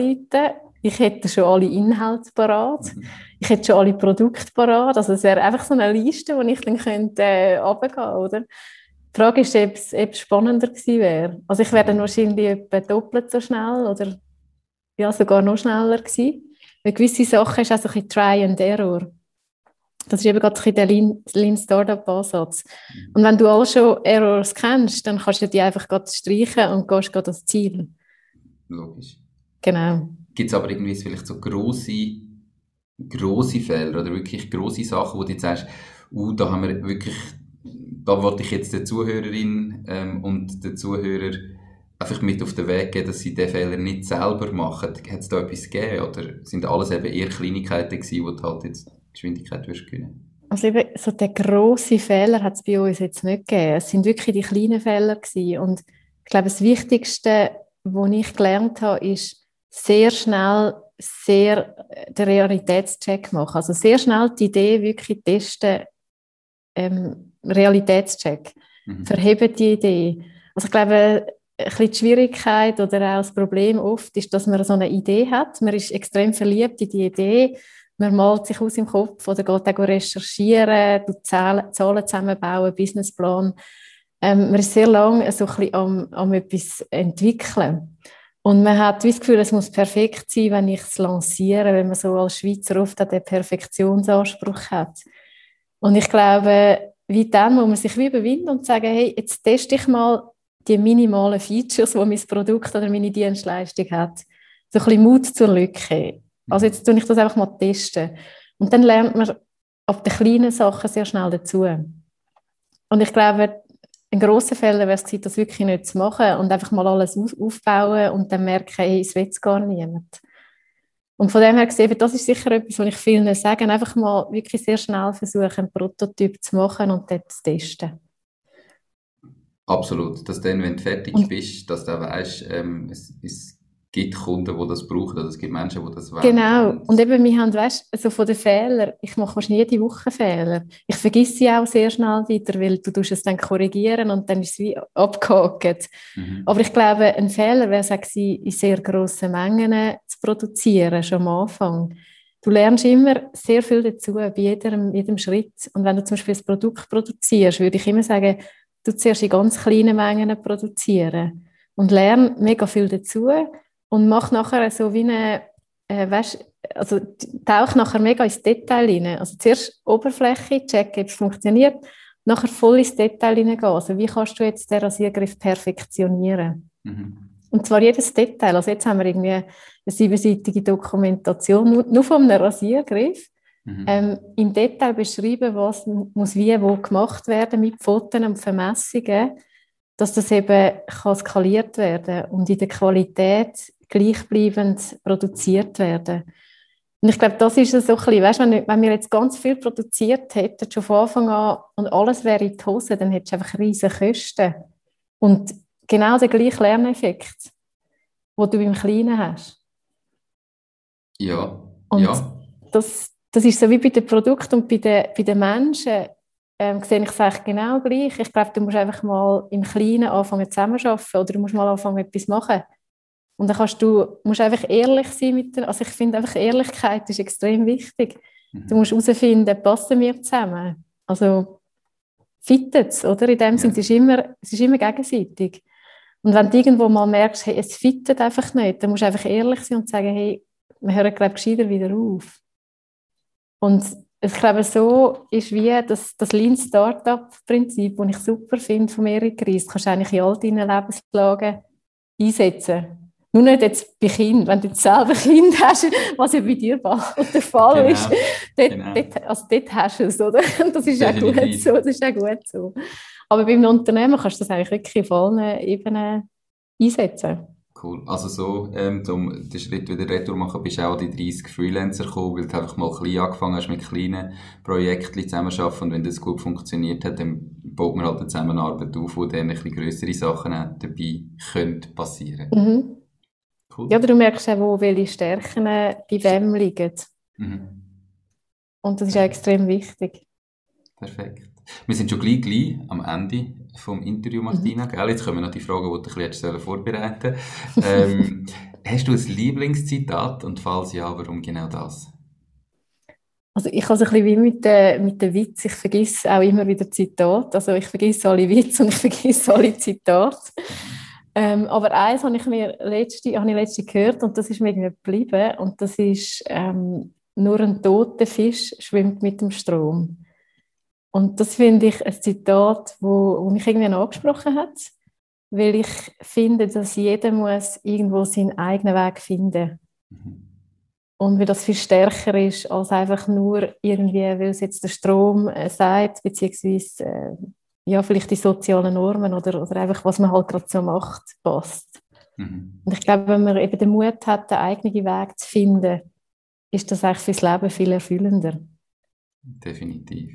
ich hätte schon alle Inhalte parat, mhm. ich hätte schon alle Produkte parat. Also es wäre einfach so eine Liste, wo ich dann könnte äh, runtergehen, oder? Die Frage ist, ob es, ob es spannender gewesen wäre. Also ich wäre dann wahrscheinlich etwa doppelt so schnell oder ja, sogar noch schneller gewesen. Weil gewisse Sachen ist auch so ein bisschen Try and Error. Das ist eben gerade der Lean, Lean Startup Ansatz. Mhm. Und wenn du alle schon Errors kennst, dann kannst du die einfach gerade streichen und gehst gerade das Ziel. Logisch. Genau. Gibt es aber irgendwie vielleicht so grosse, grosse Fehler oder wirklich grosse Sachen, wo du jetzt sagst, uh, da haben wir wirklich, da wollte ich jetzt der Zuhörerin ähm, und der Zuhörer einfach mit auf den Weg geben, dass sie den Fehler nicht selber machen. Hat es da etwas gegeben oder sind alles eben eher Kleinigkeiten gewesen, wo du halt jetzt Geschwindigkeit wirst gewinnen? Also eben, so der grosse Fehler hat es bei uns jetzt nicht gegeben. Es sind wirklich die kleinen Fehler gewesen. und ich glaube, das Wichtigste, was ich gelernt habe, ist, sehr schnell sehr äh, den Realitätscheck machen. Also sehr schnell die Idee wirklich testen, ähm, Realitätscheck. Mhm. Verheben die Idee. Also ich glaube, ein bisschen die Schwierigkeit oder auch das Problem oft ist, dass man so eine Idee hat. Man ist extrem verliebt in die Idee. Man malt sich aus im Kopf oder geht auch recherchieren, Zahlen, Zahlen zusammenbauen, Businessplan. Ähm, man ist sehr lange so ein bisschen am, am etwas entwickeln. Und man hat das Gefühl, es muss perfekt sein, wenn ich es lanciere, wenn man so als Schweizer oft den Perfektionsanspruch hat. Und ich glaube, wie dann muss man sich wie überwinden und sagen, hey, jetzt teste ich mal die minimalen Features, die mein Produkt oder meine Dienstleistung hat. So ein bisschen Mut zur Lücke. Also jetzt tue ich das einfach mal testen. Und dann lernt man ab den kleinen Sachen sehr schnell dazu. Und ich glaube, ein grosser Fehler wäre es das wirklich nicht zu machen und einfach mal alles aufbauen und dann merken, hey, es will gar niemand. Und von dem her gesehen, das ist sicher etwas, was ich vielen sage, einfach mal wirklich sehr schnell versuchen, einen Prototyp zu machen und dort zu testen. Absolut, dass dann, wenn du fertig und bist, dass du weißt, ähm, es, es gibt Kunden, die das brauchen, oder es gibt Menschen, die das wollen. Genau, und eben, wir haben, weißt also von den Fehlern, ich mache wahrscheinlich jede Woche Fehler. Ich vergesse sie auch sehr schnell wieder, weil du es dann korrigieren und dann ist es wie abgehakt. Mhm. Aber ich glaube, ein Fehler wäre es in sehr grossen Mengen zu produzieren, schon am Anfang. Du lernst immer sehr viel dazu, bei jedem, jedem Schritt. Und wenn du zum Beispiel ein Produkt produzierst, würde ich immer sagen, du zuerst in ganz kleinen Mengen produzieren und lerne mega viel dazu und mach nachher so wie eine, äh, weißt, also tauch nachher mega ins Detail rein. Also zuerst Oberfläche, checken, ob es funktioniert, nachher voll ins Detail hineingehen. Also wie kannst du jetzt den Rasiergriff perfektionieren? Mhm. Und zwar jedes Detail. Also jetzt haben wir irgendwie eine siebenseitige Dokumentation nur, einem Rasiergriff. Mhm. Ähm, Im Detail beschreiben, was muss wie wo gemacht werden mit Fotos und Vermessungen, dass das eben kann skaliert werden und in der Qualität gleichbleibend produziert werden. Und ich glaube, das ist so ein bisschen, weißt, wenn, wenn wir jetzt ganz viel produziert hätten, schon von Anfang an, und alles wäre in die Hose, dann hättest du einfach riesige Kosten. Und genau den gleichen Lerneffekt, den du beim Kleinen hast. Ja, und ja. Das, das ist so wie bei den Produkten und bei den, bei den Menschen, ähm, sehe ich es eigentlich genau gleich. Ich glaube, du musst einfach mal im Kleinen anfangen zusammenzuarbeiten oder du musst mal anfangen, etwas machen. Und dann kannst du, musst einfach ehrlich sein mit den, also ich finde einfach Ehrlichkeit ist extrem wichtig. Mhm. Du musst herausfinden, passen wir zusammen? Also fittet es, oder? In dem ja. Sinne, es ist, immer, es ist immer gegenseitig. Und wenn du irgendwo mal merkst, hey, es fittet einfach nicht, dann musst du einfach ehrlich sein und sagen, hey, wir hören, glaube ich, gescheiter wieder auf. Und ich glaube, so ist wie das, das Lean Startup-Prinzip, das ich super finde von Erik Ries, kannst du eigentlich in all deinen Lebenslagen einsetzen. Nur nicht jetzt bei Kindern, wenn du jetzt selber Kind hast, was ja bei dir der Fall genau. ist, dort, genau. dort, also dort hast du es, oder? Das ist auch gut so, das ist auch gut so. Aber beim Unternehmen kannst du das eigentlich wirklich auf allen Ebenen einsetzen. Cool. Also so, ähm, um den Schritt wieder retour machen, bist du auch die 30 Freelancer gekommen, weil du einfach mal klein angefangen hast mit kleinen Projekten zusammenarbeiten und wenn das gut funktioniert hat, dann baut man halt eine Zusammenarbeit auf, wo dann ein bisschen grössere Sachen dabei können passieren. Mhm. Cool. Ja, du merkst auch, wo welche Stärken bei wem liegen. Mhm. Und das ist auch extrem wichtig. Perfekt. Wir sind schon gleich, gleich am Ende vom Interview, Martina. Mhm. Jetzt kommen noch die Fragen, die du jetzt vorbereiten ähm, Hast du ein Lieblingszitat und falls ja, warum genau das? Also ich habe es ein bisschen wie mit dem mit der Witz, ich vergesse auch immer wieder Zitate. Also ich vergesse alle Witze und ich vergesse alle Zitate. Ähm, aber eins habe ich mir letzte, habe ich letzte gehört und das ist mir geblieben und das ist ähm, nur ein toter Fisch schwimmt mit dem Strom. Und das finde ich ein Zitat, wo, wo mich irgendwie angesprochen hat, weil ich finde, dass jeder muss irgendwo seinen eigenen Weg finden. Mhm. Und wie das viel stärker ist, als einfach nur irgendwie, weil es jetzt der Strom äh, sagt, beziehungsweise äh, ja, vielleicht die sozialen Normen oder, oder einfach, was man halt gerade so macht, passt. Mhm. Und ich glaube, wenn man eben den Mut hat, den eigenen Weg zu finden, ist das eigentlich fürs Leben viel erfüllender. Definitiv.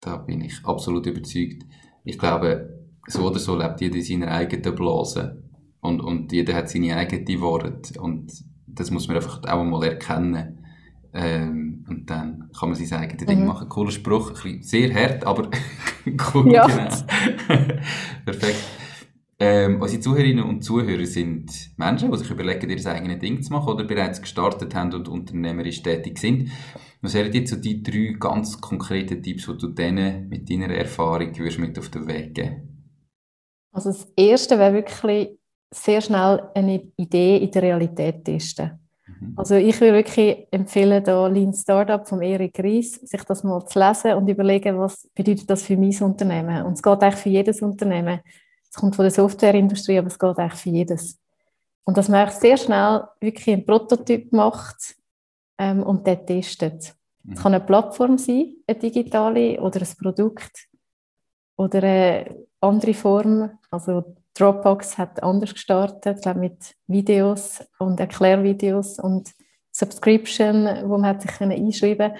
Da bin ich absolut überzeugt. Ich glaube, so oder so lebt jeder in seiner eigenen Blase. Und, und jeder hat seine eigenen Worte. Und das muss man einfach auch mal erkennen. Ähm, und dann kann man sein eigenes mhm. Ding machen. Cooler Spruch, sehr hart, aber cool, ja. genau. Perfekt. Ähm, unsere Zuhörerinnen und Zuhörer sind Menschen, die sich überlegen, ihr eigenes Ding zu machen oder bereits gestartet haben und unternehmerisch tätig sind. Was wären jetzt so die drei ganz konkreten Tipps, die du denen mit deiner Erfahrung würdest mit auf den Weg geben? Also das Erste wäre wirklich sehr schnell eine Idee in der Realität testen. Mhm. Also ich würde wirklich empfehlen, da Lean Startup von Erik Ries, sich das mal zu lesen und überlegen, was bedeutet das für mein Unternehmen. Und es geht eigentlich für jedes Unternehmen. Es kommt von der Softwareindustrie, aber es geht eigentlich für jedes. Und dass man sehr schnell wirklich einen Prototyp macht ähm, und den testet. Mhm. Es kann eine Plattform sein, eine digitale, oder ein Produkt oder eine andere Form. Also Dropbox hat anders gestartet, glaube mit Videos und Erklärvideos und Subscription, wo man hat sich einschreiben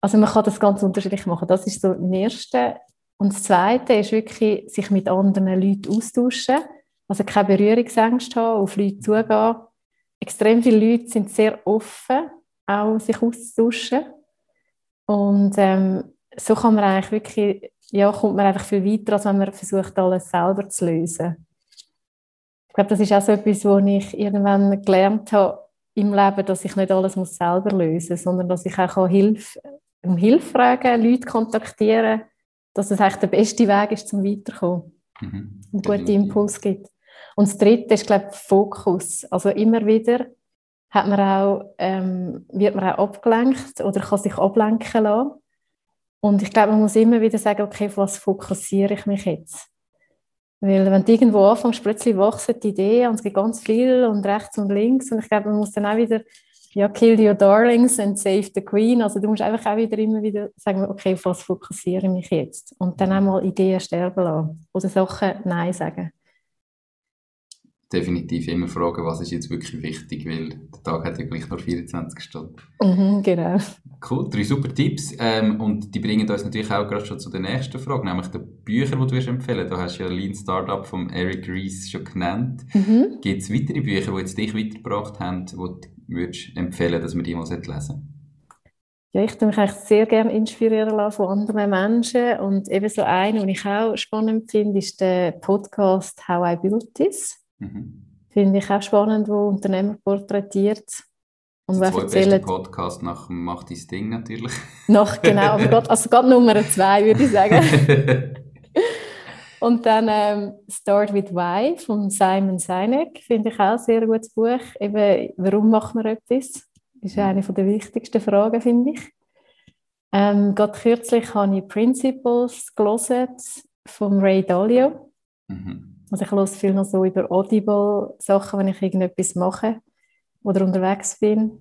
Also man kann das ganz unterschiedlich machen. Das ist so das Erste. Und das Zweite ist wirklich, sich mit anderen Leuten austauschen. Also keine Berührungsängste haben, auf Leute zugehen. Extrem viele Leute sind sehr offen, auch sich auszutauschen. Und ähm, so kann man eigentlich wirklich, ja, kommt man einfach viel weiter, als wenn man versucht, alles selber zu lösen. Ich glaube, das ist auch so etwas, was ich irgendwann gelernt habe im Leben, dass ich nicht alles muss selber lösen muss, sondern dass ich auch Hilfe, um Hilfe fragen, Leute kontaktieren dass das eigentlich der beste Weg ist, zum Weiterkommen. Mhm. Und gute Impuls gibt. Und das Dritte ist, glaube ich, Fokus. Also immer wieder hat man auch, ähm, wird man auch abgelenkt oder kann sich ablenken lassen. Und ich glaube, man muss immer wieder sagen, okay, auf was fokussiere ich mich jetzt? Weil wenn du irgendwo anfängst, plötzlich wachsen die Ideen und es gibt ganz viel und rechts und links und ich glaube, man muss dann auch wieder ja, kill your darlings and save the queen. Also du musst einfach auch wieder immer wieder sagen, okay, auf was fokussiere ich mich jetzt? Und dann auch mal Ideen sterben lassen oder Sachen Nein sagen definitiv immer fragen, was ist jetzt wirklich wichtig, weil der Tag hat ja gleich nur 24 Stunden. Mhm, genau. Cool, drei super Tipps ähm, und die bringen uns natürlich auch gerade schon zu der nächsten Frage, nämlich die Bücher, die du wirst empfehlen. Du hast ja Lean Startup von Eric Ries schon genannt. Mhm. Gibt es weitere Bücher, die jetzt dich weitergebracht haben, die du würdest empfehlen, dass man die mal lesen ja, ich mich eigentlich sehr gerne inspirieren lassen von anderen Menschen und eben so einen, den ich auch spannend finde, ist der Podcast How I Built This. Mhm. Finde ich auch spannend, wo Unternehmer porträtiert. Und der erzählen, Podcast nach Mach dein Ding natürlich. Nach, genau, aber grad, also gerade Nummer zwei würde ich sagen. Und dann ähm, Start with Why von Simon Sinek, finde ich auch ein sehr gutes Buch. Eben, warum macht man etwas? Das ist mhm. eine der wichtigsten Fragen, finde ich. Ähm, gerade kürzlich habe ich Principles gelesen von Ray Dalio. Mhm. Also ich höre viel noch so über Audible Sachen, wenn ich irgendetwas mache oder unterwegs bin.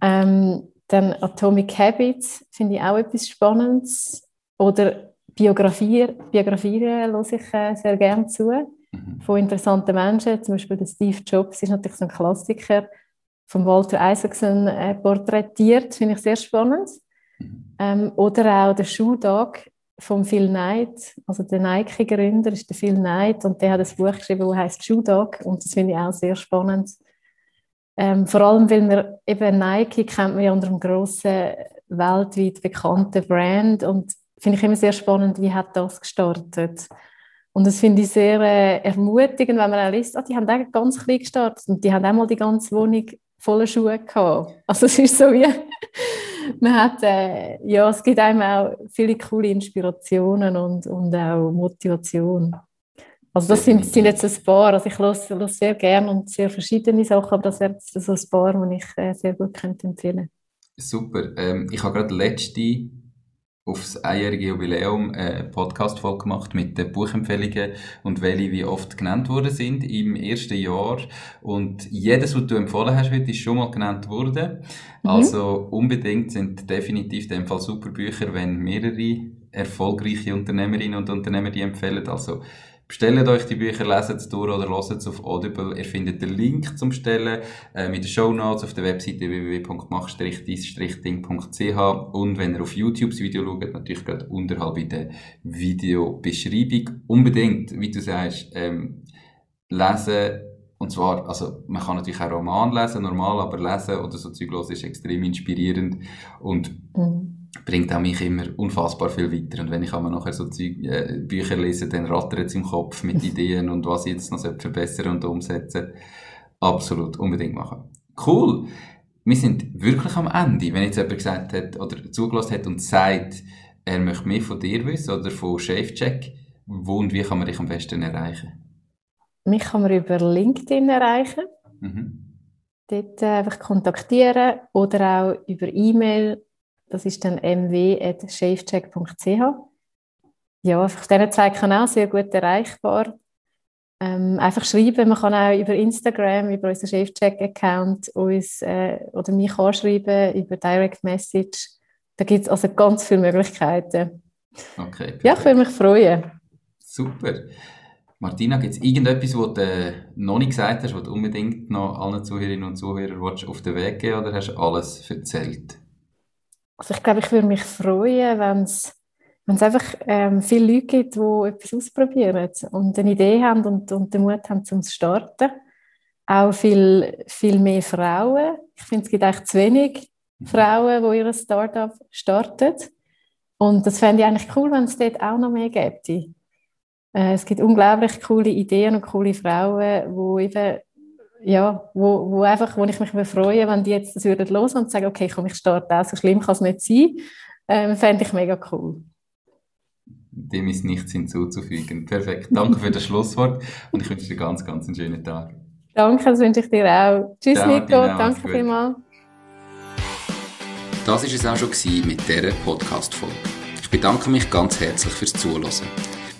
Ähm, dann Atomic Habits finde ich auch etwas Spannendes. Oder Biografie, Biografien höre ich äh, sehr gerne zu mhm. von interessanten Menschen. Zum Beispiel der Steve Jobs ist natürlich so ein Klassiker von Walter Isaacson äh, porträtiert, finde ich sehr spannend. Mhm. Ähm, oder auch der Schultag von Phil Knight, also der Nike-Gründer ist der Phil Knight und der hat ein Buch geschrieben, das heißt Shoe Dog und das finde ich auch sehr spannend. Ähm, vor allem, weil man eben Nike kennt man ja unter einem grossen, weltweit bekannten Brand und finde ich immer sehr spannend, wie hat das gestartet. Und das finde ich sehr äh, ermutigend, wenn man auch liest, ah, die haben eigentlich ganz klein gestartet und die haben einmal die ganze Wohnung voller Schuhe gehabt. Also es ist so wie man hat, äh, ja, es gibt einem auch viele coole Inspirationen und, und auch Motivation. Also das sind, sind jetzt ein paar, also ich höre, sehr gerne und sehr verschiedene Sachen, aber das wäre so ein paar, die ich äh, sehr gut könnte empfehlen Super. Ähm, ich habe gerade letzte aufs einjährige Jubiläum eine Podcast-Folge gemacht mit den Buchempfehlungen und welche wie oft genannt worden sind im ersten Jahr. Und jedes, was du empfohlen hast, wird ist schon mal genannt worden. Mhm. Also unbedingt sind definitiv in dem Fall super Bücher, wenn mehrere erfolgreiche Unternehmerinnen und Unternehmer die empfehlen. Also Bestellt euch die Bücher, leset es durch oder hört es auf Audible. Ihr findet den Link zum Bestellen äh, mit den Show Notes auf der Webseite www.mach-dis-ding.ch und wenn ihr auf YouTube das Video schaut, natürlich gerade unterhalb in der Videobeschreibung. Unbedingt, wie du sagst, ähm, lesen und zwar, also man kann natürlich auch Roman lesen, normal, aber lesen oder so Zeug ist extrem inspirierend und mhm bringt auch mich immer unfassbar viel weiter. Und wenn ich einmal nachher so Zeug, äh, Bücher lese, dann rattert es im Kopf mit Ideen und was ich jetzt noch verbessern und umsetzen. Absolut, unbedingt machen. Cool. Wir sind wirklich am Ende. Wenn jetzt jemand gesagt hat oder zugelassen hat und sagt, er möchte mehr von dir wissen oder von ShaveCheck, wo und wie kann man dich am besten erreichen? Mich kann man über LinkedIn erreichen. Mhm. Dort äh, einfach kontaktieren oder auch über E-Mail das ist dann mw.safecheck.ch. Ja, auf diesen zwei Kanälen sehr gut erreichbar. Ähm, einfach schreiben, man kann auch über Instagram, über unseren Safecheck-Account uns äh, oder mich anschreiben, über Direct Message. Da gibt es also ganz viele Möglichkeiten. Okay, perfekt. ja, ich würde mich freuen. Super. Martina, gibt es irgendetwas, was du noch nicht gesagt hast, was du unbedingt noch allen Zuhörerinnen und Zuhörern auf den Weg geben oder hast du alles erzählt? Also ich glaube, ich würde mich freuen, wenn es wenn es einfach ähm, viele Leute gibt, die etwas ausprobieren und eine Idee haben und, und den Mut haben zum Starten. Auch viel, viel mehr Frauen. Ich finde, es gibt eigentlich zu wenig Frauen, die ihr Startup starten. Und das fände ich eigentlich cool, wenn es dort auch noch mehr gäbe. Äh, es gibt unglaublich coole Ideen und coole Frauen, die eben ja, wo, wo, einfach, wo ich mich freue, wenn die jetzt das würden los und sagen, okay, komm, ich starte auch, so schlimm kann es nicht sein, ähm, fände ich mega cool. Dem ist nichts hinzuzufügen. Perfekt. Danke für das Schlusswort und ich wünsche dir ganz, ganz einen schönen Tag. Danke, das wünsche ich dir auch. Tschüss, Ciao, Nico. Danke vielmals. Das war es auch schon mit dieser Podcast-Folge. Ich bedanke mich ganz herzlich fürs Zuhören.